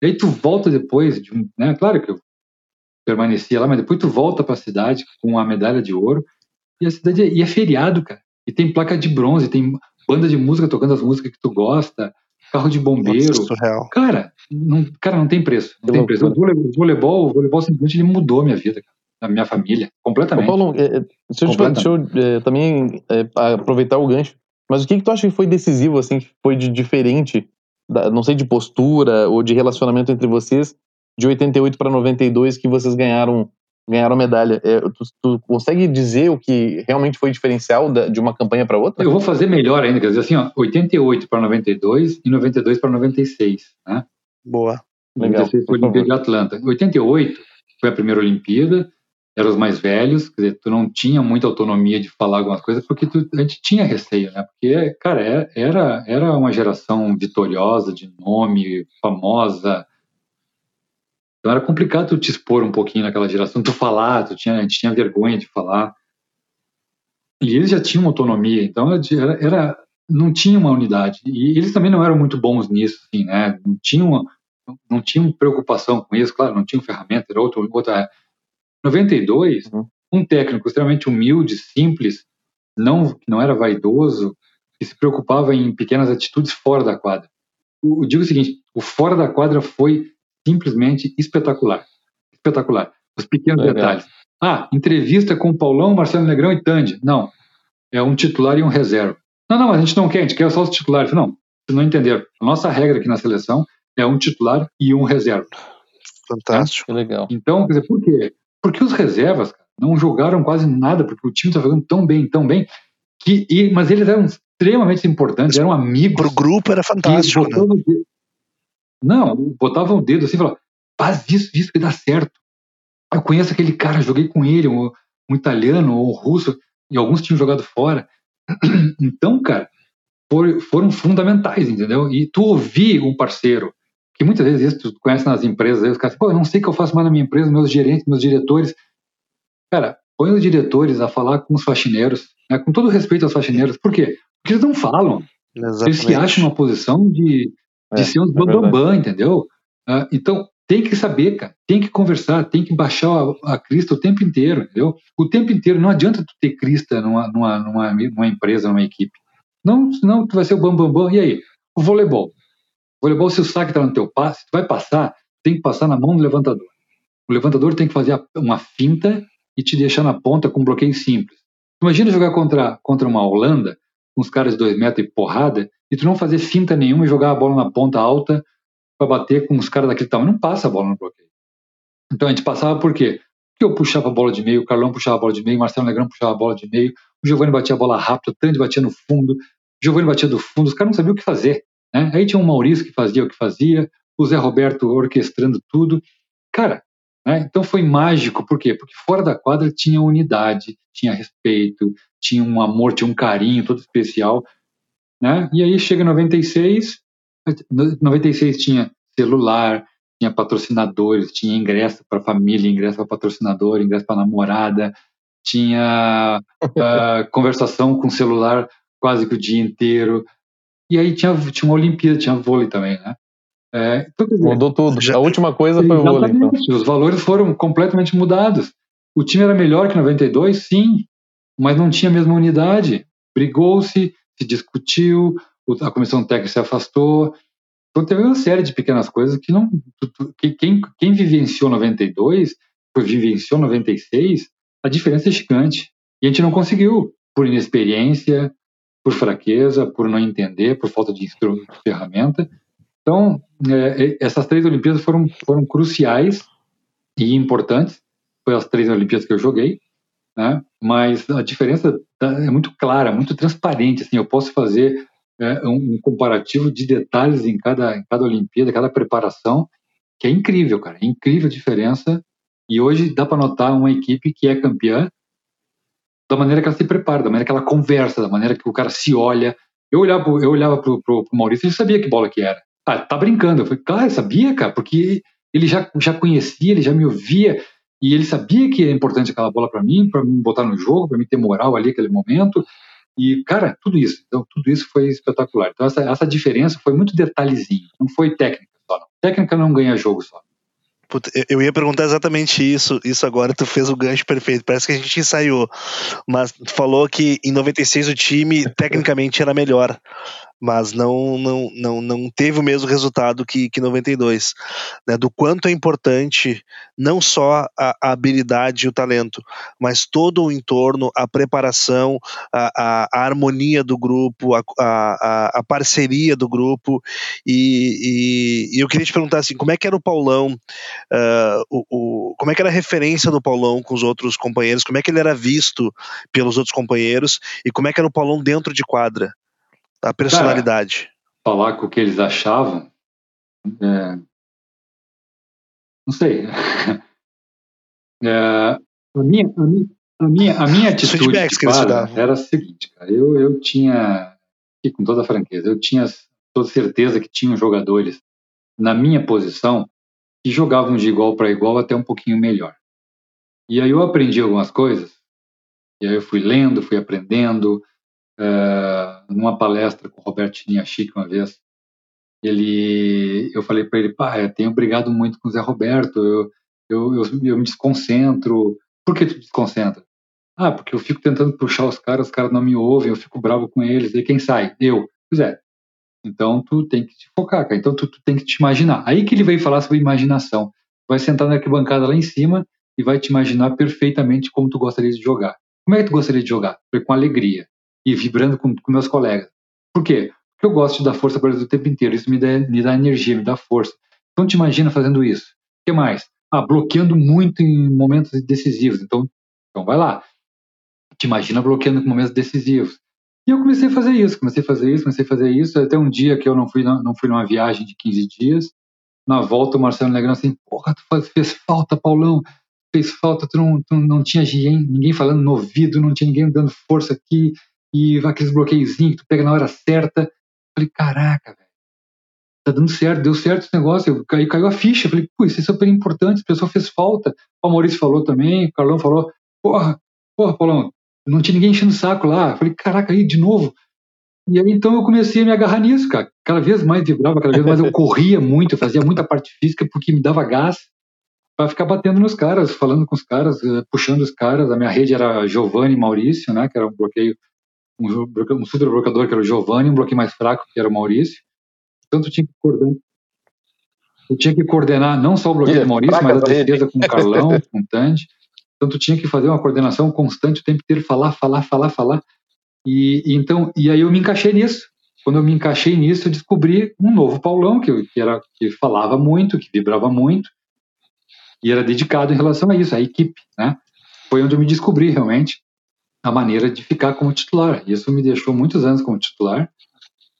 e aí tu volta depois, de, né, claro que eu permanecia lá, mas depois tu volta para a cidade com a medalha de ouro, e a cidade é, e é feriado, cara, e tem placa de bronze, tem banda de música tocando as músicas que tu gosta, carro de bombeiro. Nossa, cara, não, cara, não tem preço. Não tem preço. O voleibol, o voleibol simplesmente ele mudou a minha vida, a minha família, completamente. Ô, Paulo, é, é deixa, eu, deixa eu é, também é, aproveitar o gancho. Mas o que, que tu acha que foi decisivo, assim, que foi de diferente, da, não sei, de postura ou de relacionamento entre vocês, de 88 para 92, que vocês ganharam ganharam medalha. É, tu, tu, consegue dizer o que realmente foi diferencial da, de uma campanha para outra? Eu vou fazer melhor ainda, quer dizer assim, ó, 88 para 92 e 92 para 96, né? Boa. Legal. 96 foi a Olimpíada de Atlanta. 88 foi a primeira Olimpíada, eram os mais velhos, quer dizer, tu não tinha muita autonomia de falar algumas coisas porque tu, a gente tinha receio, né? Porque, cara, é, era, era uma geração vitoriosa, de nome, famosa, então era complicado tu te expor um pouquinho naquela geração, tu falar, tu tinha, a gente tinha vergonha de falar. E eles já tinham autonomia, então era, era não tinha uma unidade. E eles também não eram muito bons nisso, assim, né? Não tinham, não tinham preocupação com isso, claro, não tinham ferramenta, era outro, outra. 92, uhum. um técnico extremamente humilde, simples, não, não era vaidoso, que se preocupava em pequenas atitudes fora da quadra. Eu digo o seguinte: o fora da quadra foi simplesmente espetacular. Espetacular. Os pequenos Legal. detalhes. Ah, entrevista com Paulão, Marcelo Negrão e Tandy. Não. É um titular e um reserva. Não, não, a gente não quer, a gente quer só os titulares. Não, vocês não entenderam. A nossa regra aqui na seleção é um titular e um reserva. Fantástico. Né? Legal. Então, quer dizer, por quê? Porque os reservas cara, não jogaram quase nada, porque o time está jogando tão bem, tão bem, que, e, mas eles eram extremamente importantes, eram amigos. Para o grupo era fantástico. Né? Não, botava o dedo assim e falava, faz isso, isso que dá certo. Eu conheço aquele cara, joguei com ele, um, um italiano ou um russo, e alguns tinham jogado fora. Então, cara, for, foram fundamentais, entendeu? E tu ouvir um parceiro, que muitas vezes isso tu conhece nas empresas, aí os caras, pô, eu não sei o que eu faço mais na minha empresa, meus gerentes, meus diretores. Cara, põe os diretores a falar com os faxineiros, né, com todo respeito aos faxineiros. Por quê? Porque eles não falam. Exatamente. Eles se acham numa posição de, de é, ser uns é bambambam, entendeu? Uh, então, tem que saber, cara, tem que conversar, tem que baixar a, a crista o tempo inteiro, entendeu? O tempo inteiro, não adianta tu ter crista numa, numa, numa, numa empresa, numa equipe. Não, senão tu vai ser o bambambam. Bam, bam. E aí? O voleibol. O voleibol, se o saque está no teu passe, tu vai passar, tem que passar na mão do levantador. O levantador tem que fazer uma finta e te deixar na ponta com um bloqueio simples. Imagina jogar contra, contra uma Holanda, com os caras de dois metros e porrada, e tu não fazer finta nenhuma e jogar a bola na ponta alta para bater com os caras daquele tamanho. Não passa a bola no bloqueio. Então a gente passava por quê? Porque eu puxava a bola de meio, o Carlão puxava a bola de meio, o Marcelo Negrão puxava a bola de meio, o Giovanni batia a bola rápido, o Tandy batia no fundo, o Giovanni batia do fundo, os caras não sabiam o que fazer. Né? Aí tinha o Maurício que fazia o que fazia, o Zé Roberto orquestrando tudo. Cara, né? então foi mágico, por quê? Porque fora da quadra tinha unidade, tinha respeito, tinha um amor, tinha um carinho todo especial. Né? E aí chega 96, 96 tinha celular, tinha patrocinadores, tinha ingresso para família, ingresso para patrocinador, ingresso para namorada, tinha uh, conversação com celular quase que o dia inteiro. E aí tinha, tinha uma Olimpíada, tinha vôlei também, né? É, então, dizer, Mudou tudo. Já... A última coisa foi o vôlei. Então. Os valores foram completamente mudados. O time era melhor que 92, sim, mas não tinha a mesma unidade. Brigou-se, se discutiu, a comissão técnica se afastou. Então teve uma série de pequenas coisas que não. Que quem, quem vivenciou 92 vivenciou 96, a diferença é gigante. E a gente não conseguiu, por inexperiência, por fraqueza, por não entender, por falta de instrumento, de ferramenta. Então, é, é, essas três Olimpíadas foram, foram cruciais e importantes. Foi as três Olimpíadas que eu joguei, né? Mas a diferença tá, é muito clara, muito transparente. Assim, eu posso fazer é, um, comparativo de detalhes em cada, em cada Olimpíada, cada preparação, que é incrível, cara. É incrível a diferença. E hoje dá para notar uma equipe que é campeã da maneira que ela se prepara, da maneira que ela conversa, da maneira que o cara se olha. Eu olhava, pro, eu olhava pro, pro, pro Maurício e sabia que bola que era. Ah, tá brincando. Eu falei, claro, sabia, cara, porque ele já, já conhecia, ele já me ouvia, e ele sabia que é importante aquela bola para mim, para me botar no jogo, para me ter moral ali naquele momento. E, cara, tudo isso. Então, tudo isso foi espetacular. Então, essa, essa diferença foi muito detalhezinho. Não foi técnica só, não. Técnica não ganha jogo só. Puta, eu ia perguntar exatamente isso, isso agora, tu fez o gancho perfeito. Parece que a gente ensaiou. Mas tu falou que em 96 o time tecnicamente era melhor mas não, não, não, não teve o mesmo resultado que, que 92. Né? Do quanto é importante não só a, a habilidade e o talento, mas todo o entorno, a preparação, a, a, a harmonia do grupo, a, a, parceria do grupo. E, e, e, eu queria te perguntar assim: como é que era o Paulão? Uh, o, o, como é que era a referência do Paulão com os outros companheiros? Como é que ele era visto pelos outros companheiros? E como é que era o Paulão dentro de quadra? A personalidade. Cara, falar com o que eles achavam, é, não sei. É, a, minha, a, minha, a, minha, a minha atitude era a seguinte, cara, eu, eu tinha, e com toda a franqueza, eu tinha toda certeza que tinham jogadores na minha posição que jogavam de igual para igual até um pouquinho melhor. E aí eu aprendi algumas coisas, e aí eu fui lendo, fui aprendendo, uh, numa palestra com o Roberto Chiniachik uma vez, ele, eu falei para ele, pá, eu tenho brigado muito com o Zé Roberto, eu, eu, eu, eu me desconcentro. Por que tu desconcentra? Ah, porque eu fico tentando puxar os caras, os caras não me ouvem, eu fico bravo com eles, e quem sai? Eu. Pois é. Então tu tem que te focar, cara. Então tu, tu tem que te imaginar. Aí que ele veio falar sobre imaginação. Vai sentar na arquibancada lá em cima e vai te imaginar perfeitamente como tu gostaria de jogar. Como é que tu gostaria de jogar? Foi com alegria e vibrando com, com meus colegas. Por quê? Porque eu gosto de dar força para eles o tempo inteiro. Isso me dá, me dá energia, me dá força. Então, te imagina fazendo isso. O que mais? Ah, bloqueando muito em momentos decisivos. Então, então vai lá. Te imagina bloqueando em momentos decisivos. E eu comecei a fazer isso, comecei a fazer isso, comecei a fazer isso. Até um dia que eu não fui, não fui numa viagem de 15 dias. Na volta, o Marcelo Negrão assim, porra, tu faz, fez falta, Paulão. Fez falta, tu não, tu não tinha ninguém, ninguém falando no ouvido, não tinha ninguém dando força aqui e aqueles bloqueiozinhos que tu pega na hora certa. Falei, caraca, velho, tá dando certo, deu certo esse negócio. Eu, caiu, caiu a ficha. Falei, pô, isso é super importante, a pessoa fez falta. O Maurício falou também, o Carlão falou, porra, porra, Paulão, não tinha ninguém enchendo o saco lá. Falei, caraca, aí de novo. E aí então eu comecei a me agarrar nisso, cara. Cada vez mais vibrava, cada vez mais eu corria muito, eu fazia muita parte física porque me dava gás para ficar batendo nos caras, falando com os caras, eh, puxando os caras. A minha rede era Giovanni e Maurício, né, que era um bloqueio um, um super bloqueador que era o Giovanni, um bloqueio mais fraco que era o Maurício. Tu tinha que coordenar, tu tinha que coordenar não só o bloqueio do Maurício, mas a defesa com o Carlão, com o Tandy. Então tu tinha que fazer uma coordenação constante o tempo inteiro, falar, falar, falar, falar. E, e então, e aí eu me encaixei nisso. Quando eu me encaixei nisso, eu descobri um novo Paulão que, que era que falava muito, que vibrava muito e era dedicado em relação a isso, a equipe, né? Foi onde eu me descobri realmente a maneira de ficar como titular. Isso me deixou muitos anos como titular.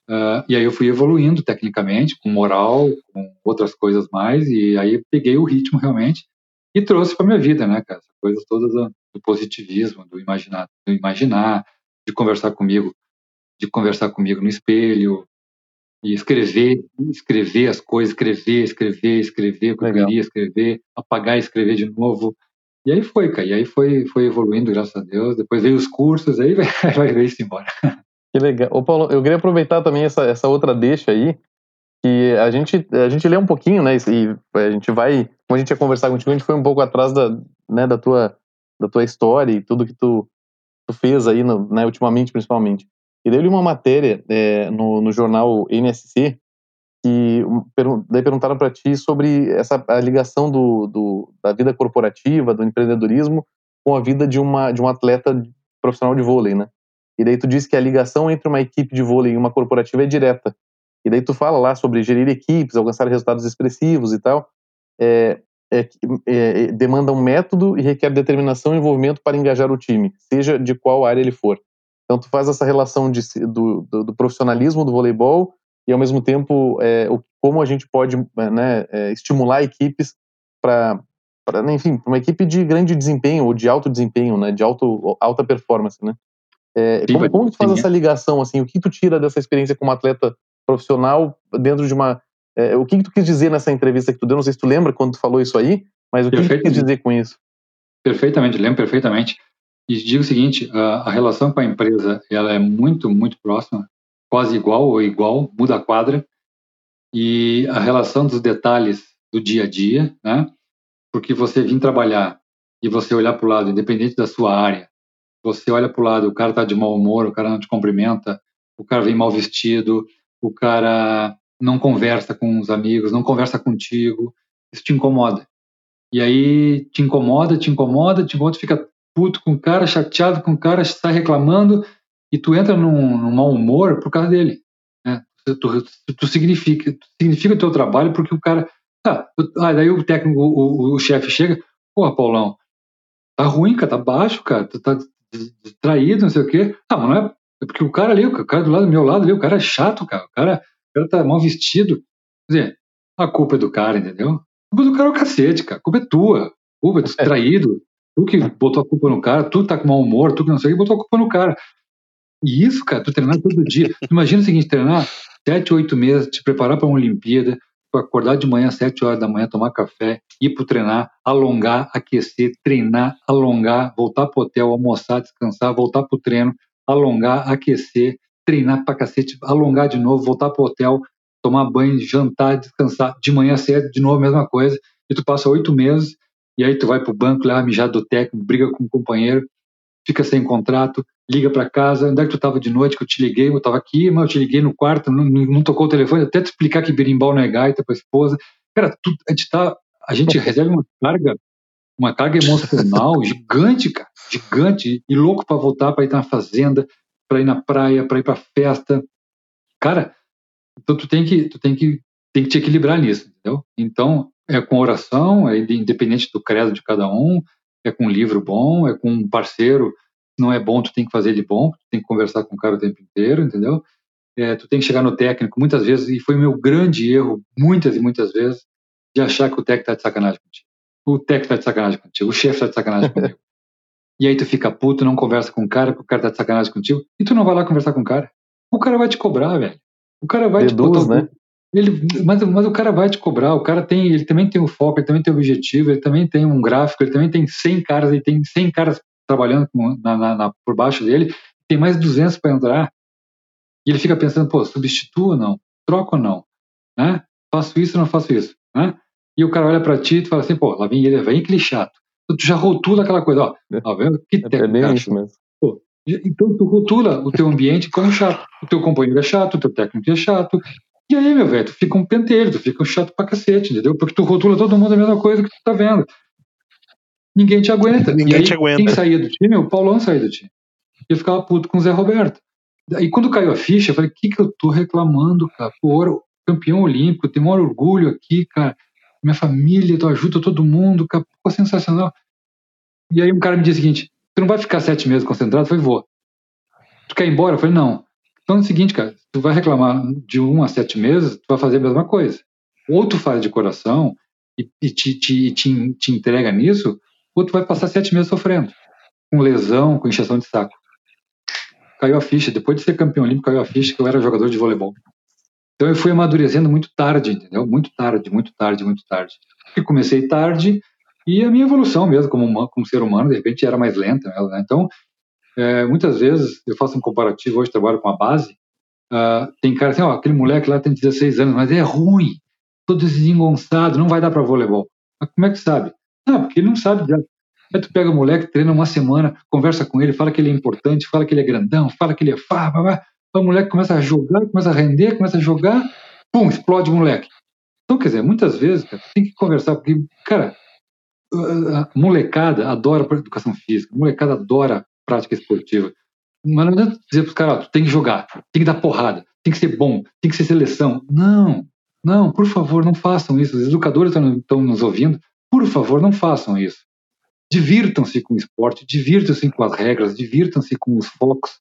Uh, e aí eu fui evoluindo tecnicamente, com moral, com outras coisas mais, e aí peguei o ritmo realmente e trouxe para minha vida, né, cara? Coisas todas do, do positivismo, do imaginar, do imaginar, de conversar comigo, de conversar comigo no espelho, e escrever, escrever as coisas, escrever, escrever, escrever eu queria escrever, apagar e escrever de novo, e aí foi, cara. E aí foi, foi evoluindo, graças a Deus. Depois veio os cursos, aí vai, vai ver-se embora. Que legal. Ô, Paulo, eu queria aproveitar também essa, essa outra deixa aí, que a gente, a gente lê um pouquinho, né? E a gente vai, como a gente ia conversar contigo, a gente foi um pouco atrás da, né, da, tua, da tua história e tudo que tu, tu fez aí, no, né, ultimamente, principalmente. E deu-lhe uma matéria é, no, no jornal NSC, que daí perguntaram para ti sobre essa a ligação do, do, da vida corporativa, do empreendedorismo com a vida de uma de um atleta profissional de vôlei, né? E daí tu disse que a ligação entre uma equipe de vôlei e uma corporativa é direta. E daí tu fala lá sobre gerir equipes, alcançar resultados expressivos e tal. É, é, é, demanda um método e requer determinação e envolvimento para engajar o time, seja de qual área ele for. Então tu faz essa relação de, do, do, do, profissionalismo do voleibol e ao mesmo tempo é, o, como a gente pode né, é, estimular equipes para enfim uma equipe de grande desempenho ou de alto desempenho né de alto, alta performance né é, como, como tu faz essa ligação assim o que tu tira dessa experiência como atleta profissional dentro de uma é, o que, que tu quis dizer nessa entrevista que tu deu? Não sei se tu lembra quando tu falou isso aí, mas o que, que tu quis dizer com isso? Perfeitamente, lembro perfeitamente. E digo o seguinte, a, a, relação com a empresa, ela é muito, muito próxima, quase igual ou igual, muda a quadra. E a relação dos detalhes do dia a dia, né? Porque você vir trabalhar e você olhar para o lado, independente da sua área, você olha para o lado, o cara está de mau humor, o cara não te cumprimenta, o cara vem mal vestido, o cara não conversa com os amigos, não conversa contigo, isso te incomoda. E aí te incomoda, te incomoda, te incomoda, fica puto com o cara, chateado com o cara, está reclamando e tu entra num, num mau humor por causa dele. Né? Tu, tu, significa, tu significa o teu trabalho porque o cara. Ah, ah daí o técnico, o, o, o chefe chega, pô, Paulão, tá ruim, cara, tá baixo, cara, tu tá distraído, não sei o quê. Ah, mas não é, é porque o cara ali, o cara do lado do meu lado ali, o cara é chato, cara, o cara o cara tá mal vestido. Quer dizer, a culpa é do cara, entendeu? A culpa do cara é o cacete, cara. A culpa é tua. A culpa é distraído. Tu que botou a culpa no cara, tu tá com mau humor, tu que não sei o que, botou a culpa no cara. E isso, cara, tu treinar todo dia. Imagina o seguinte, treinar sete, oito meses, te preparar para uma Olimpíada, acordar de manhã às sete horas da manhã, tomar café, ir pro treinar, alongar, aquecer, treinar, alongar, voltar pro hotel, almoçar, descansar, voltar pro treino, alongar, aquecer, treinar pra cacete, alongar de novo, voltar pro hotel, tomar banho, jantar, descansar. De manhã cedo, de novo, a mesma coisa. E tu passa oito meses, e aí tu vai pro banco, leva mijar do técnico, briga com o companheiro, fica sem contrato, liga para casa, onde é que tu tava de noite, que eu te liguei, eu tava aqui, mas eu te liguei no quarto, não, não tocou o telefone, até te explicar que berimbau não é gaita pra esposa. Cara, tu, a gente tá, a gente recebe uma carga, uma carga emocional gigante, cara, gigante, e louco para voltar para ir na fazenda, para ir na praia, para ir para festa. Cara, então tu tem que tu tem que tem que te equilibrar nisso, entendeu? Então, é com oração, é independente do credo de cada um, é com um livro bom, é com um parceiro, se não é bom, tu tem que fazer ele bom, tu tem que conversar com o cara o tempo inteiro, entendeu? É, tu tem que chegar no técnico muitas vezes, e foi meu grande erro, muitas e muitas vezes, de achar que o técnico tá de sacanagem contigo. O técnico tá de sacanagem contigo, o chefe tá de sacanagem contigo. E aí tu fica puto, não conversa com o cara, porque o cara tá de sacanagem contigo, e tu não vai lá conversar com o cara. O cara vai te cobrar, velho. O cara vai Deduz, te botar. Né? Ele, mas, mas o cara vai te cobrar, o cara tem, ele também tem um foco, ele também tem um objetivo, ele também tem um gráfico, ele também tem 100 caras, ele tem 100 caras trabalhando com, na, na, na, por baixo dele, tem mais 200 para entrar. E ele fica pensando, pô, substituo ou não? Troco ou não? Né? Faço isso ou não faço isso? Né? E o cara olha para ti e fala assim, pô, lá vem ele, vem aquele chato tu já rotula aquela coisa, ó, tá vendo? Que é, é bem isso mesmo. Pô, então tu rotula o teu ambiente como chato. O teu companheiro é chato, o teu técnico é chato. E aí, meu velho, tu fica um pentelho, tu fica um chato pra cacete, entendeu? Porque tu rotula todo mundo a mesma coisa que tu tá vendo. Ninguém te aguenta. Ninguém aí, te aguenta. Quem saía do time, o Paulão saía do time. E eu ficava puto com o Zé Roberto. Aí quando caiu a ficha, eu falei, o que que eu tô reclamando, cara? Pô, campeão olímpico, tenho maior orgulho aqui, cara. Minha família, tu ajuda todo mundo, cara. Pô, sensacional. E aí um cara me disse o seguinte: tu não vai ficar sete meses concentrado? Eu falei, vou. Tu quer ir embora? Eu falei, não. Então é o seguinte, cara, tu vai reclamar de um a sete meses, tu vai fazer a mesma coisa. Ou tu faz de coração e, e te, te, te, te entrega nisso, ou tu vai passar sete meses sofrendo. Com lesão, com injeção de saco. Caiu a ficha. Depois de ser campeão olímpico, caiu a ficha que eu era jogador de voleibol. Então eu fui amadurecendo muito tarde, entendeu? Muito tarde, muito tarde, muito tarde. E comecei tarde e a minha evolução mesmo como, como ser humano, de repente, era mais lenta. Né? Então, é, muitas vezes, eu faço um comparativo, hoje trabalho com a base, uh, tem cara assim, ó, aquele moleque lá tem 16 anos, mas é ruim, todo desengonçado, não vai dar para voleibol. Mas como é que sabe? Ah, porque ele não sabe. Aí tu pega o moleque, treina uma semana, conversa com ele, fala que ele é importante, fala que ele é grandão, fala que ele é fá, blá, blá. o moleque começa a jogar, começa a render, começa a jogar, pum, explode o moleque. Então, quer dizer, muitas vezes, cara, tem que conversar, porque, cara, a molecada adora educação física, a molecada adora prática esportiva. Mas não adianta dizer para os caras, tem que jogar, tem que dar porrada, tem que ser bom, tem que ser seleção. Não, não, por favor, não façam isso. Os educadores estão nos ouvindo, por favor, não façam isso. Divirtam-se com o esporte, divirtam-se com as regras, divirtam-se com os focos,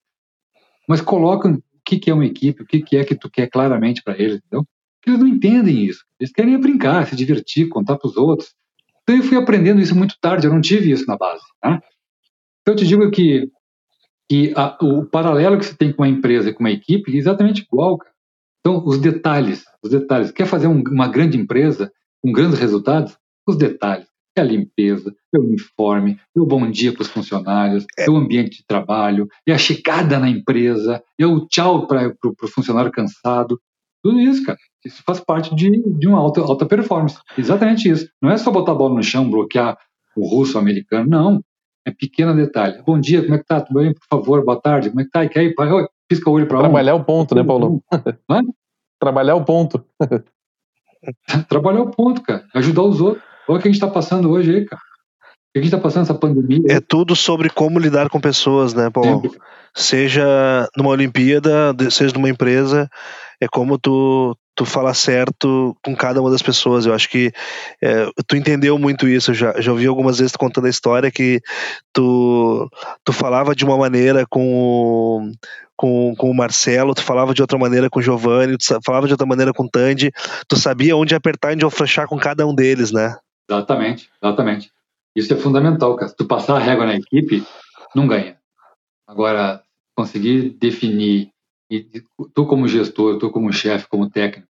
mas colocam o que, é uma equipe, o que, que é que tu quer claramente para eles, entendeu? Porque eles não entendem isso. Eles querem brincar, se divertir, contar para os outros. Então eu fui aprendendo isso muito tarde, eu não tive isso na base. Né? Eu te digo que, que a, o paralelo que você tem com uma empresa e com uma equipe é exatamente igual. Cara. Então os detalhes, os detalhes. Quer fazer um, uma grande empresa com grandes resultados? Os detalhes. É a limpeza, é o uniforme, é o bom dia para os funcionários, é. é o ambiente de trabalho, é a chegada na empresa, é o tchau para o funcionário cansado. Tudo isso, cara. Isso faz parte de, de uma alta, alta performance. Exatamente isso. Não é só botar a bola no chão, bloquear o russo, o americano. Não. É pequeno detalhe. Bom dia, como é que tá? Tudo bem? Por favor, boa tarde. Como é que tá? E quer ir? Pisca o olho para Trabalhar um. o ponto, né, Paulo? Hã? Trabalhar o ponto. Trabalhar o ponto, cara. Ajudar os outros. Olha o que a gente está passando hoje aí, cara. O que a gente está passando essa pandemia? É tudo sobre como lidar com pessoas, né, Paulo? Sempre. Seja numa Olimpíada, seja numa empresa, é como tu, tu falar certo com cada uma das pessoas. Eu acho que é, tu entendeu muito isso. Eu já, já ouvi algumas vezes tu contando a história que tu, tu falava de uma maneira com o, com, com o Marcelo, tu falava de outra maneira com o Giovanni, tu falava de outra maneira com o Tandy, tu sabia onde apertar e onde afrouxar com cada um deles, né? Exatamente, exatamente. Isso é fundamental, cara. Se tu passar a régua na equipe, não ganha. Agora, conseguir definir, e tu como gestor, tu como chefe, como técnico,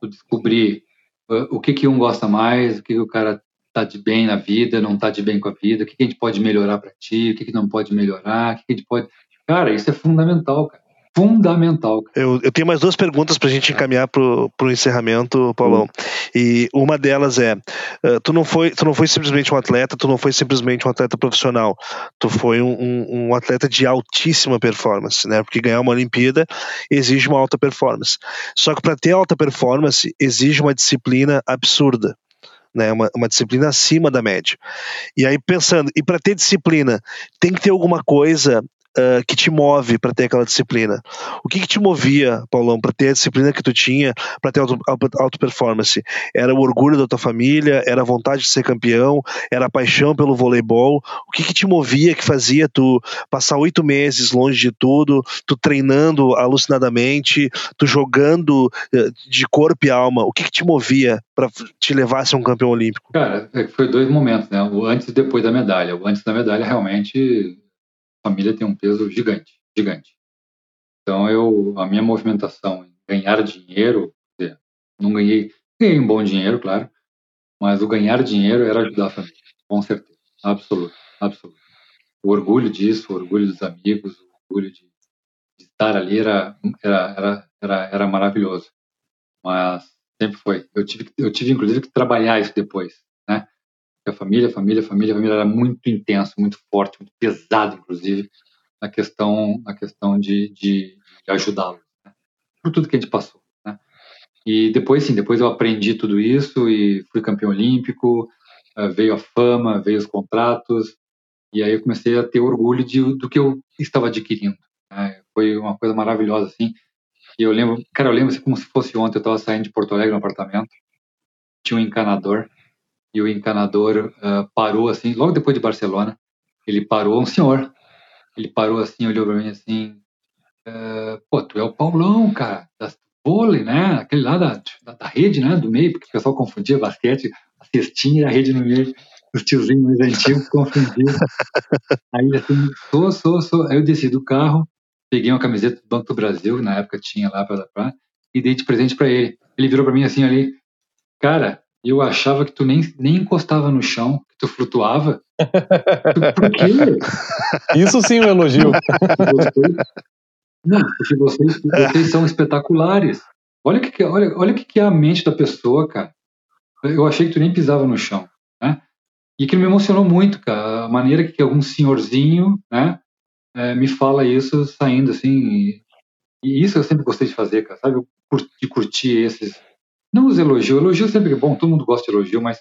tu descobrir uh, o que que um gosta mais, o que, que o cara tá de bem na vida, não tá de bem com a vida, o que, que a gente pode melhorar para ti, o que, que não pode melhorar, o que, que a gente pode... Cara, isso é fundamental, cara fundamental. Eu, eu tenho mais duas perguntas para a gente encaminhar para o encerramento, Paulão. E uma delas é: uh, tu, não foi, tu não foi simplesmente um atleta, tu não foi simplesmente um atleta profissional, tu foi um, um, um atleta de altíssima performance, né? Porque ganhar uma Olimpíada exige uma alta performance. Só que para ter alta performance exige uma disciplina absurda. Né, uma, uma disciplina acima da média. E aí pensando, e para ter disciplina, tem que ter alguma coisa uh, que te move para ter aquela disciplina? O que, que te movia, Paulão, para ter a disciplina que tu tinha, para ter auto, auto? Era o orgulho da tua família? Era a vontade de ser campeão? Era a paixão pelo voleibol? O que, que te movia, que fazia tu passar oito meses longe de tudo, tu treinando alucinadamente, tu jogando uh, de corpo e alma? O que, que te movia para te levar a ser um campeão olímpico? Cara, é foi dois momentos, né? O antes e depois da medalha. O antes da medalha realmente família tem um peso gigante, gigante. Então eu, a minha movimentação em ganhar dinheiro, não ganhei, ganhei um bom dinheiro, claro, mas o ganhar dinheiro era ajudar a família, com certeza, absoluto, absoluto. O orgulho disso, o orgulho dos amigos, o orgulho de, de estar ali era, era, era, era, era maravilhoso. Mas sempre foi. Eu tive, eu tive inclusive que trabalhar isso depois? A família, família, família, família era muito intenso, muito forte, muito pesado, inclusive, na questão, na questão de, de, de ajudá-los, né? por tudo que a gente passou. Né? E depois, sim, depois eu aprendi tudo isso e fui campeão olímpico, eh, veio a fama, veio os contratos, e aí eu comecei a ter orgulho de, do que eu estava adquirindo. Né? Foi uma coisa maravilhosa, assim. E eu lembro, cara, eu lembro assim, como se fosse ontem, eu estava saindo de Porto Alegre no apartamento, tinha um encanador, e o encanador uh, parou assim, logo depois de Barcelona, ele parou, um senhor, ele parou assim, olhou para mim assim, uh, pô, tu é o Paulão, cara, da vôlei, né, aquele lá da, da, da, rede, né, do meio, porque o pessoal confundia basquete, a cestinha e a rede no meio, os tiozinhos mais antigos confundiam. Aí assim, sou, sou, sou, aí eu desci do carro, peguei uma camiseta do Banco do Brasil, na época tinha lá para e dei de presente para ele. Ele virou para mim assim ali, cara, eu achava que tu nem, nem encostava no chão, que tu flutuava. Por quê? Isso sim é um elogio. Não, porque vocês, vocês são espetaculares. Olha o que, olha, olha que, que é a mente da pessoa, cara. Eu achei que tu nem pisava no chão, né? E que me emocionou muito, cara, a maneira que algum senhorzinho, né, é, me fala isso saindo assim, E isso eu sempre gostei de fazer, cara, sabe? De curtir esses. Não os elogios, elogio sempre é bom, todo mundo gosta de elogio, mas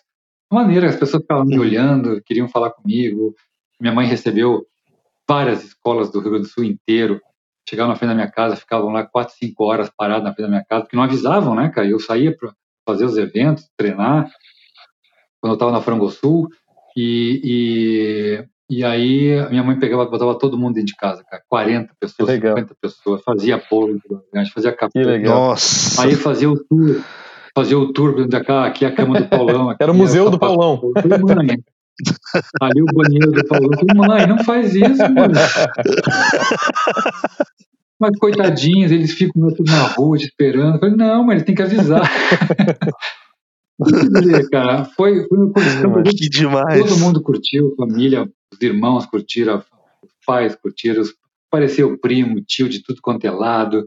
a maneira, as pessoas ficavam me uhum. olhando, queriam falar comigo. Minha mãe recebeu várias escolas do Rio Grande do Sul inteiro, chegavam na frente da minha casa, ficavam lá quatro, cinco horas parados na frente da minha casa, porque não avisavam, né, cara? Eu saía para fazer os eventos, treinar, quando eu estava na Frango Sul, e, e, e, aí minha mãe pegava, botava todo mundo dentro de casa, cara, 40 pessoas, 50 pessoas, fazia bolo, fazia capô. Nossa! Aí fazia o tour, fazia o tour de cá, aqui é a cama do Paulão. Era o museu do Paulão. Mãe, ali o banheiro do Paulão. Mãe, não faz isso, mano. Mas coitadinhos, eles ficam tudo na rua esperando. Eu falei, não, mas ele tem que avisar. dizer, cara, foi, foi uma coisa que demais. Todo mundo curtiu, família, os irmãos curtiram, os pais curtiram, apareceu o primo, tio de tudo quanto é lado.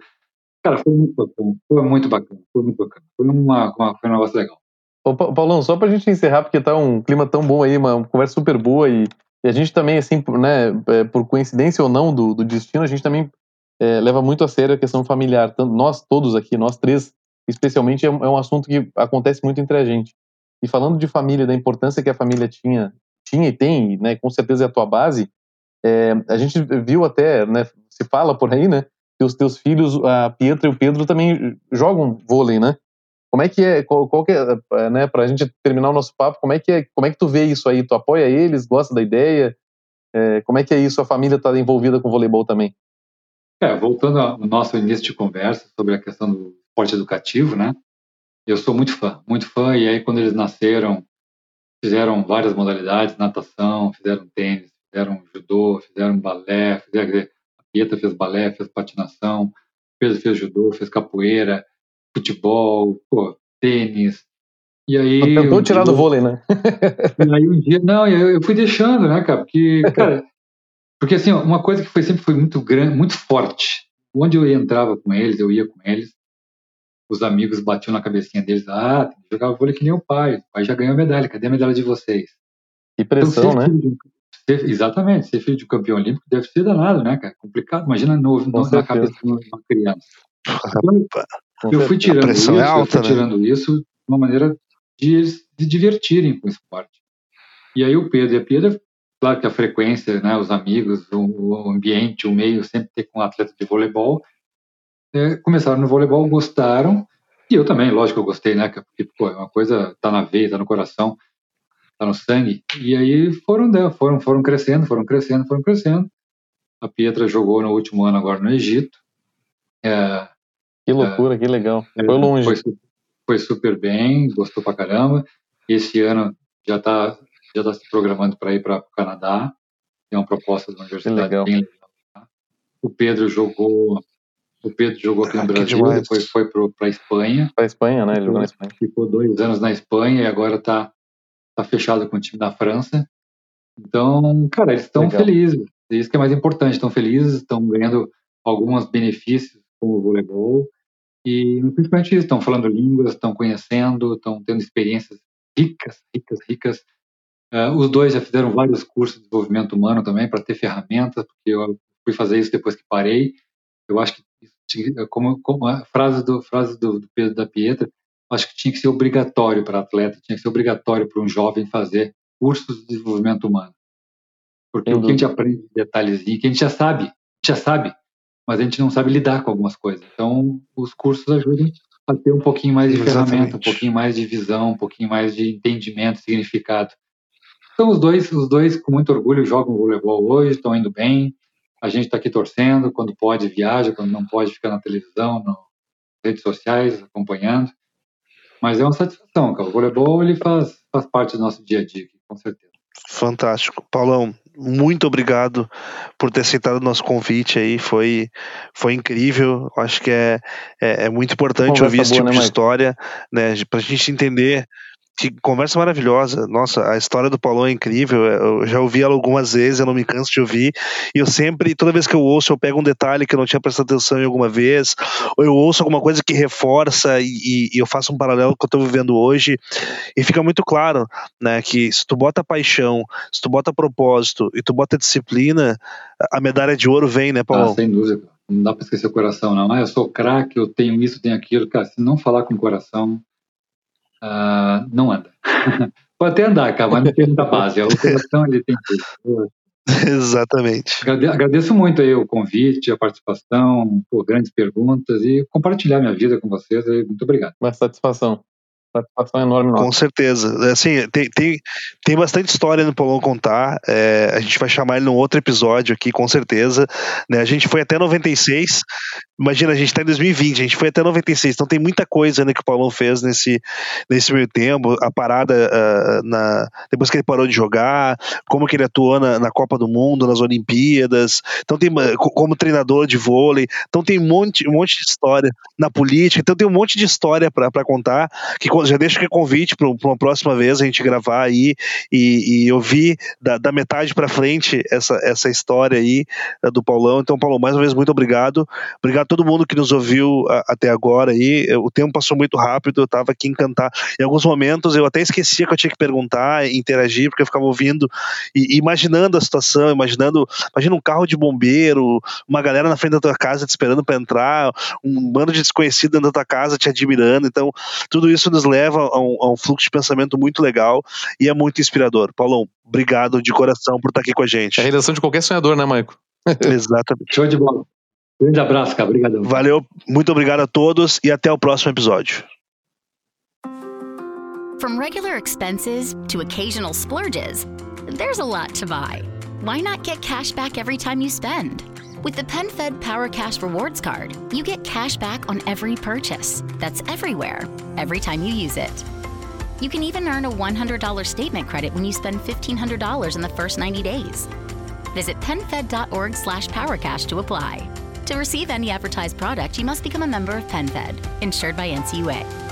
Cara, foi muito bacana, foi muito bacana, foi muito bacana. Foi, uma, uma, foi um negócio legal. Ô, Paulão, só pra gente encerrar, porque tá um clima tão bom aí, uma conversa super boa e, e a gente também, assim, né, é, por coincidência ou não do, do destino, a gente também é, leva muito a sério a questão familiar. Tanto nós todos aqui, nós três, especialmente, é é um assunto que acontece muito entre a gente. E falando de família, da importância que a família tinha, tinha e tem, né, com certeza é a tua base, é, a gente viu até, né, se fala por aí, né, que os teus filhos, a Pietra e o Pedro, também jogam vôlei, né? Como é que é, qual, qual que é, né, pra gente terminar o nosso papo, como é que é, como é que tu vê isso aí? Tu apoia eles, gosta da ideia? É, como é que é isso? A família está envolvida com voleibol também? É, voltando ao nosso início de conversa sobre a questão do esporte educativo, né? Eu sou muito fã, muito fã, e aí quando eles nasceram, fizeram várias modalidades, natação, fizeram tênis, fizeram judô, fizeram balé, fizeram, a Pieta fez balé, fez patinação, Pedro fez judô, fez capoeira, futebol, pô, tênis. E aí. Tentou um tirar dia, do vôlei, né? e aí um dia. Não, eu, fui deixando, né, cara? Porque, cara. porque assim, uma coisa que foi, sempre foi muito grande, muito forte. Onde eu entrava com eles, eu ia com eles, os amigos batiam na cabecinha deles, ah, tem que jogar vôlei que nem o pai, o pai já ganhou medalha, cadê a medalha de vocês? Que pressão, então, né? Ser, exatamente, ser filho de campeão olímpico deve ser danado, né, cara? Complicado, imagina no, no, na cabeça de uma criança. Eu fui tirando isso, é alta, eu fui né? tirando isso de uma maneira de eles se divertirem com o esporte. E aí o Pedro e a Pedro, claro que a frequência, né, os amigos, o, o ambiente, o meio, sempre ter com um atleta de voleibol, é, começaram no voleibol, gostaram, e eu também, lógico, eu gostei, né, porque pô, é uma coisa tá na veia, tá no coração, tá no sangue, e aí foram, né, foram, foram crescendo, foram crescendo, foram crescendo. A Pietra jogou no último ano agora no Egito, é, que loucura, é, que legal. Foi longe. Foi, foi, super bem, gostou pra caramba. Esse ano já está já tá se programando para ir para o Canadá. Tem uma proposta da universidade legal. bem legal. Tá? O Pedro jogou o Pedro jogou aqui no ah, Brasil, depois foi para a Espanha. Para a Espanha, né? Ele jogou na Espanha. Ficou dois anos na Espanha e agora está tá fechado com o time da França. Então, cara, eles estão felizes. Isso que é mais importante. Estão felizes, estão ganhando alguns benefícios com o voleibol. E principalmente isso, estão falando línguas, estão conhecendo, estão tendo experiências ricas, ricas, ricas. Uh, os dois já fizeram vários cursos de desenvolvimento humano também para ter ferramentas, porque eu fui fazer isso depois que parei. Eu acho que, como, como a frase do frase do, do Pedro da Pietra, acho que tinha que ser obrigatório para atleta, tinha que ser obrigatório para um jovem fazer cursos de desenvolvimento humano. Porque o que a gente aprende detalhezinho, que a gente já sabe, já sabe, mas a gente não sabe lidar com algumas coisas. Então, os cursos ajudam a ter um pouquinho mais de Exatamente. ferramenta, um pouquinho mais de visão, um pouquinho mais de entendimento, significado. Então, os dois, os dois com muito orgulho jogam voleibol hoje, estão indo bem. A gente está aqui torcendo, quando pode viaja, quando não pode fica na televisão, nas redes sociais, acompanhando. Mas é uma satisfação, cara. O voleibol ele faz, faz parte do nosso dia a dia, com certeza. Fantástico. Paulão, muito obrigado por ter aceitado o nosso convite aí. Foi, foi incrível. Acho que é, é, é muito importante ouvir esse boa, tipo né, de história, né? Pra gente entender que conversa maravilhosa. Nossa, a história do Paulão é incrível. Eu já ouvi ela algumas vezes, eu não me canso de ouvir. E eu sempre, toda vez que eu ouço, eu pego um detalhe que eu não tinha prestado atenção em alguma vez, ou eu ouço alguma coisa que reforça e, e eu faço um paralelo com o que eu estou vivendo hoje. E fica muito claro, né, que se tu bota paixão, se tu bota propósito e tu bota disciplina, a medalha de ouro vem, né, Paulão? Ah, sem dúvida, Não dá para esquecer o coração, não. Ah, eu sou craque, eu tenho isso, tenho aquilo. Cara, se não falar com o coração, uh, não anda. Pode até andar, cara, mas não tem muita base. O coração, ele tem tudo. Exatamente. Agradeço muito aí o convite, a participação, por grandes perguntas e compartilhar minha vida com vocês. Muito obrigado. Uma satisfação. Satisfação enorme. Nossa. Com certeza. Assim, tem, tem, tem bastante história no Paulão contar. É, a gente vai chamar ele num outro episódio aqui, com certeza. Né? A gente foi até 96. Imagina, a gente está em 2020, a gente foi até 96. Então tem muita coisa né, que o Paulão fez nesse, nesse meio tempo. A parada uh, na, depois que ele parou de jogar, como que ele atuou na, na Copa do Mundo, nas Olimpíadas. Então tem como treinador de vôlei. Então tem um monte, um monte de história na política. Então tem um monte de história para contar que já deixo aqui convite para uma próxima vez a gente gravar aí e, e ouvir da, da metade para frente essa, essa história aí uh, do Paulão. Então, Paulo, mais uma vez, muito obrigado. Obrigado todo mundo que nos ouviu a, até agora aí. O tempo passou muito rápido, eu estava aqui encantado. Em alguns momentos eu até esquecia que eu tinha que perguntar, interagir, porque eu ficava ouvindo e imaginando a situação, imaginando, imagina um carro de bombeiro, uma galera na frente da tua casa te esperando para entrar, um bando de desconhecido dentro da tua casa te admirando. Então, tudo isso nos leva a um, a um, fluxo de pensamento muito legal e é muito inspirador. Paulão, obrigado de coração por estar aqui com a gente. É a redação de qualquer sonhador, né, Maico? Exatamente. Show de bola. Grande abraço, cara. Obrigadão. Valeu, muito obrigado a todos e até o próximo episódio. From regular expenses to occasional splurges, there's a lot to buy. Why not get cash back every time you spend? With the PenFed Power Cash Rewards Card, you get cash back on every purchase. That's everywhere, every time you use it. You can even earn a $100 statement credit when you spend $1,500 in the first 90 days. Visit PenFed.org slash PowerCash to apply. To receive any advertised product, you must become a member of PenFed, insured by NCUA.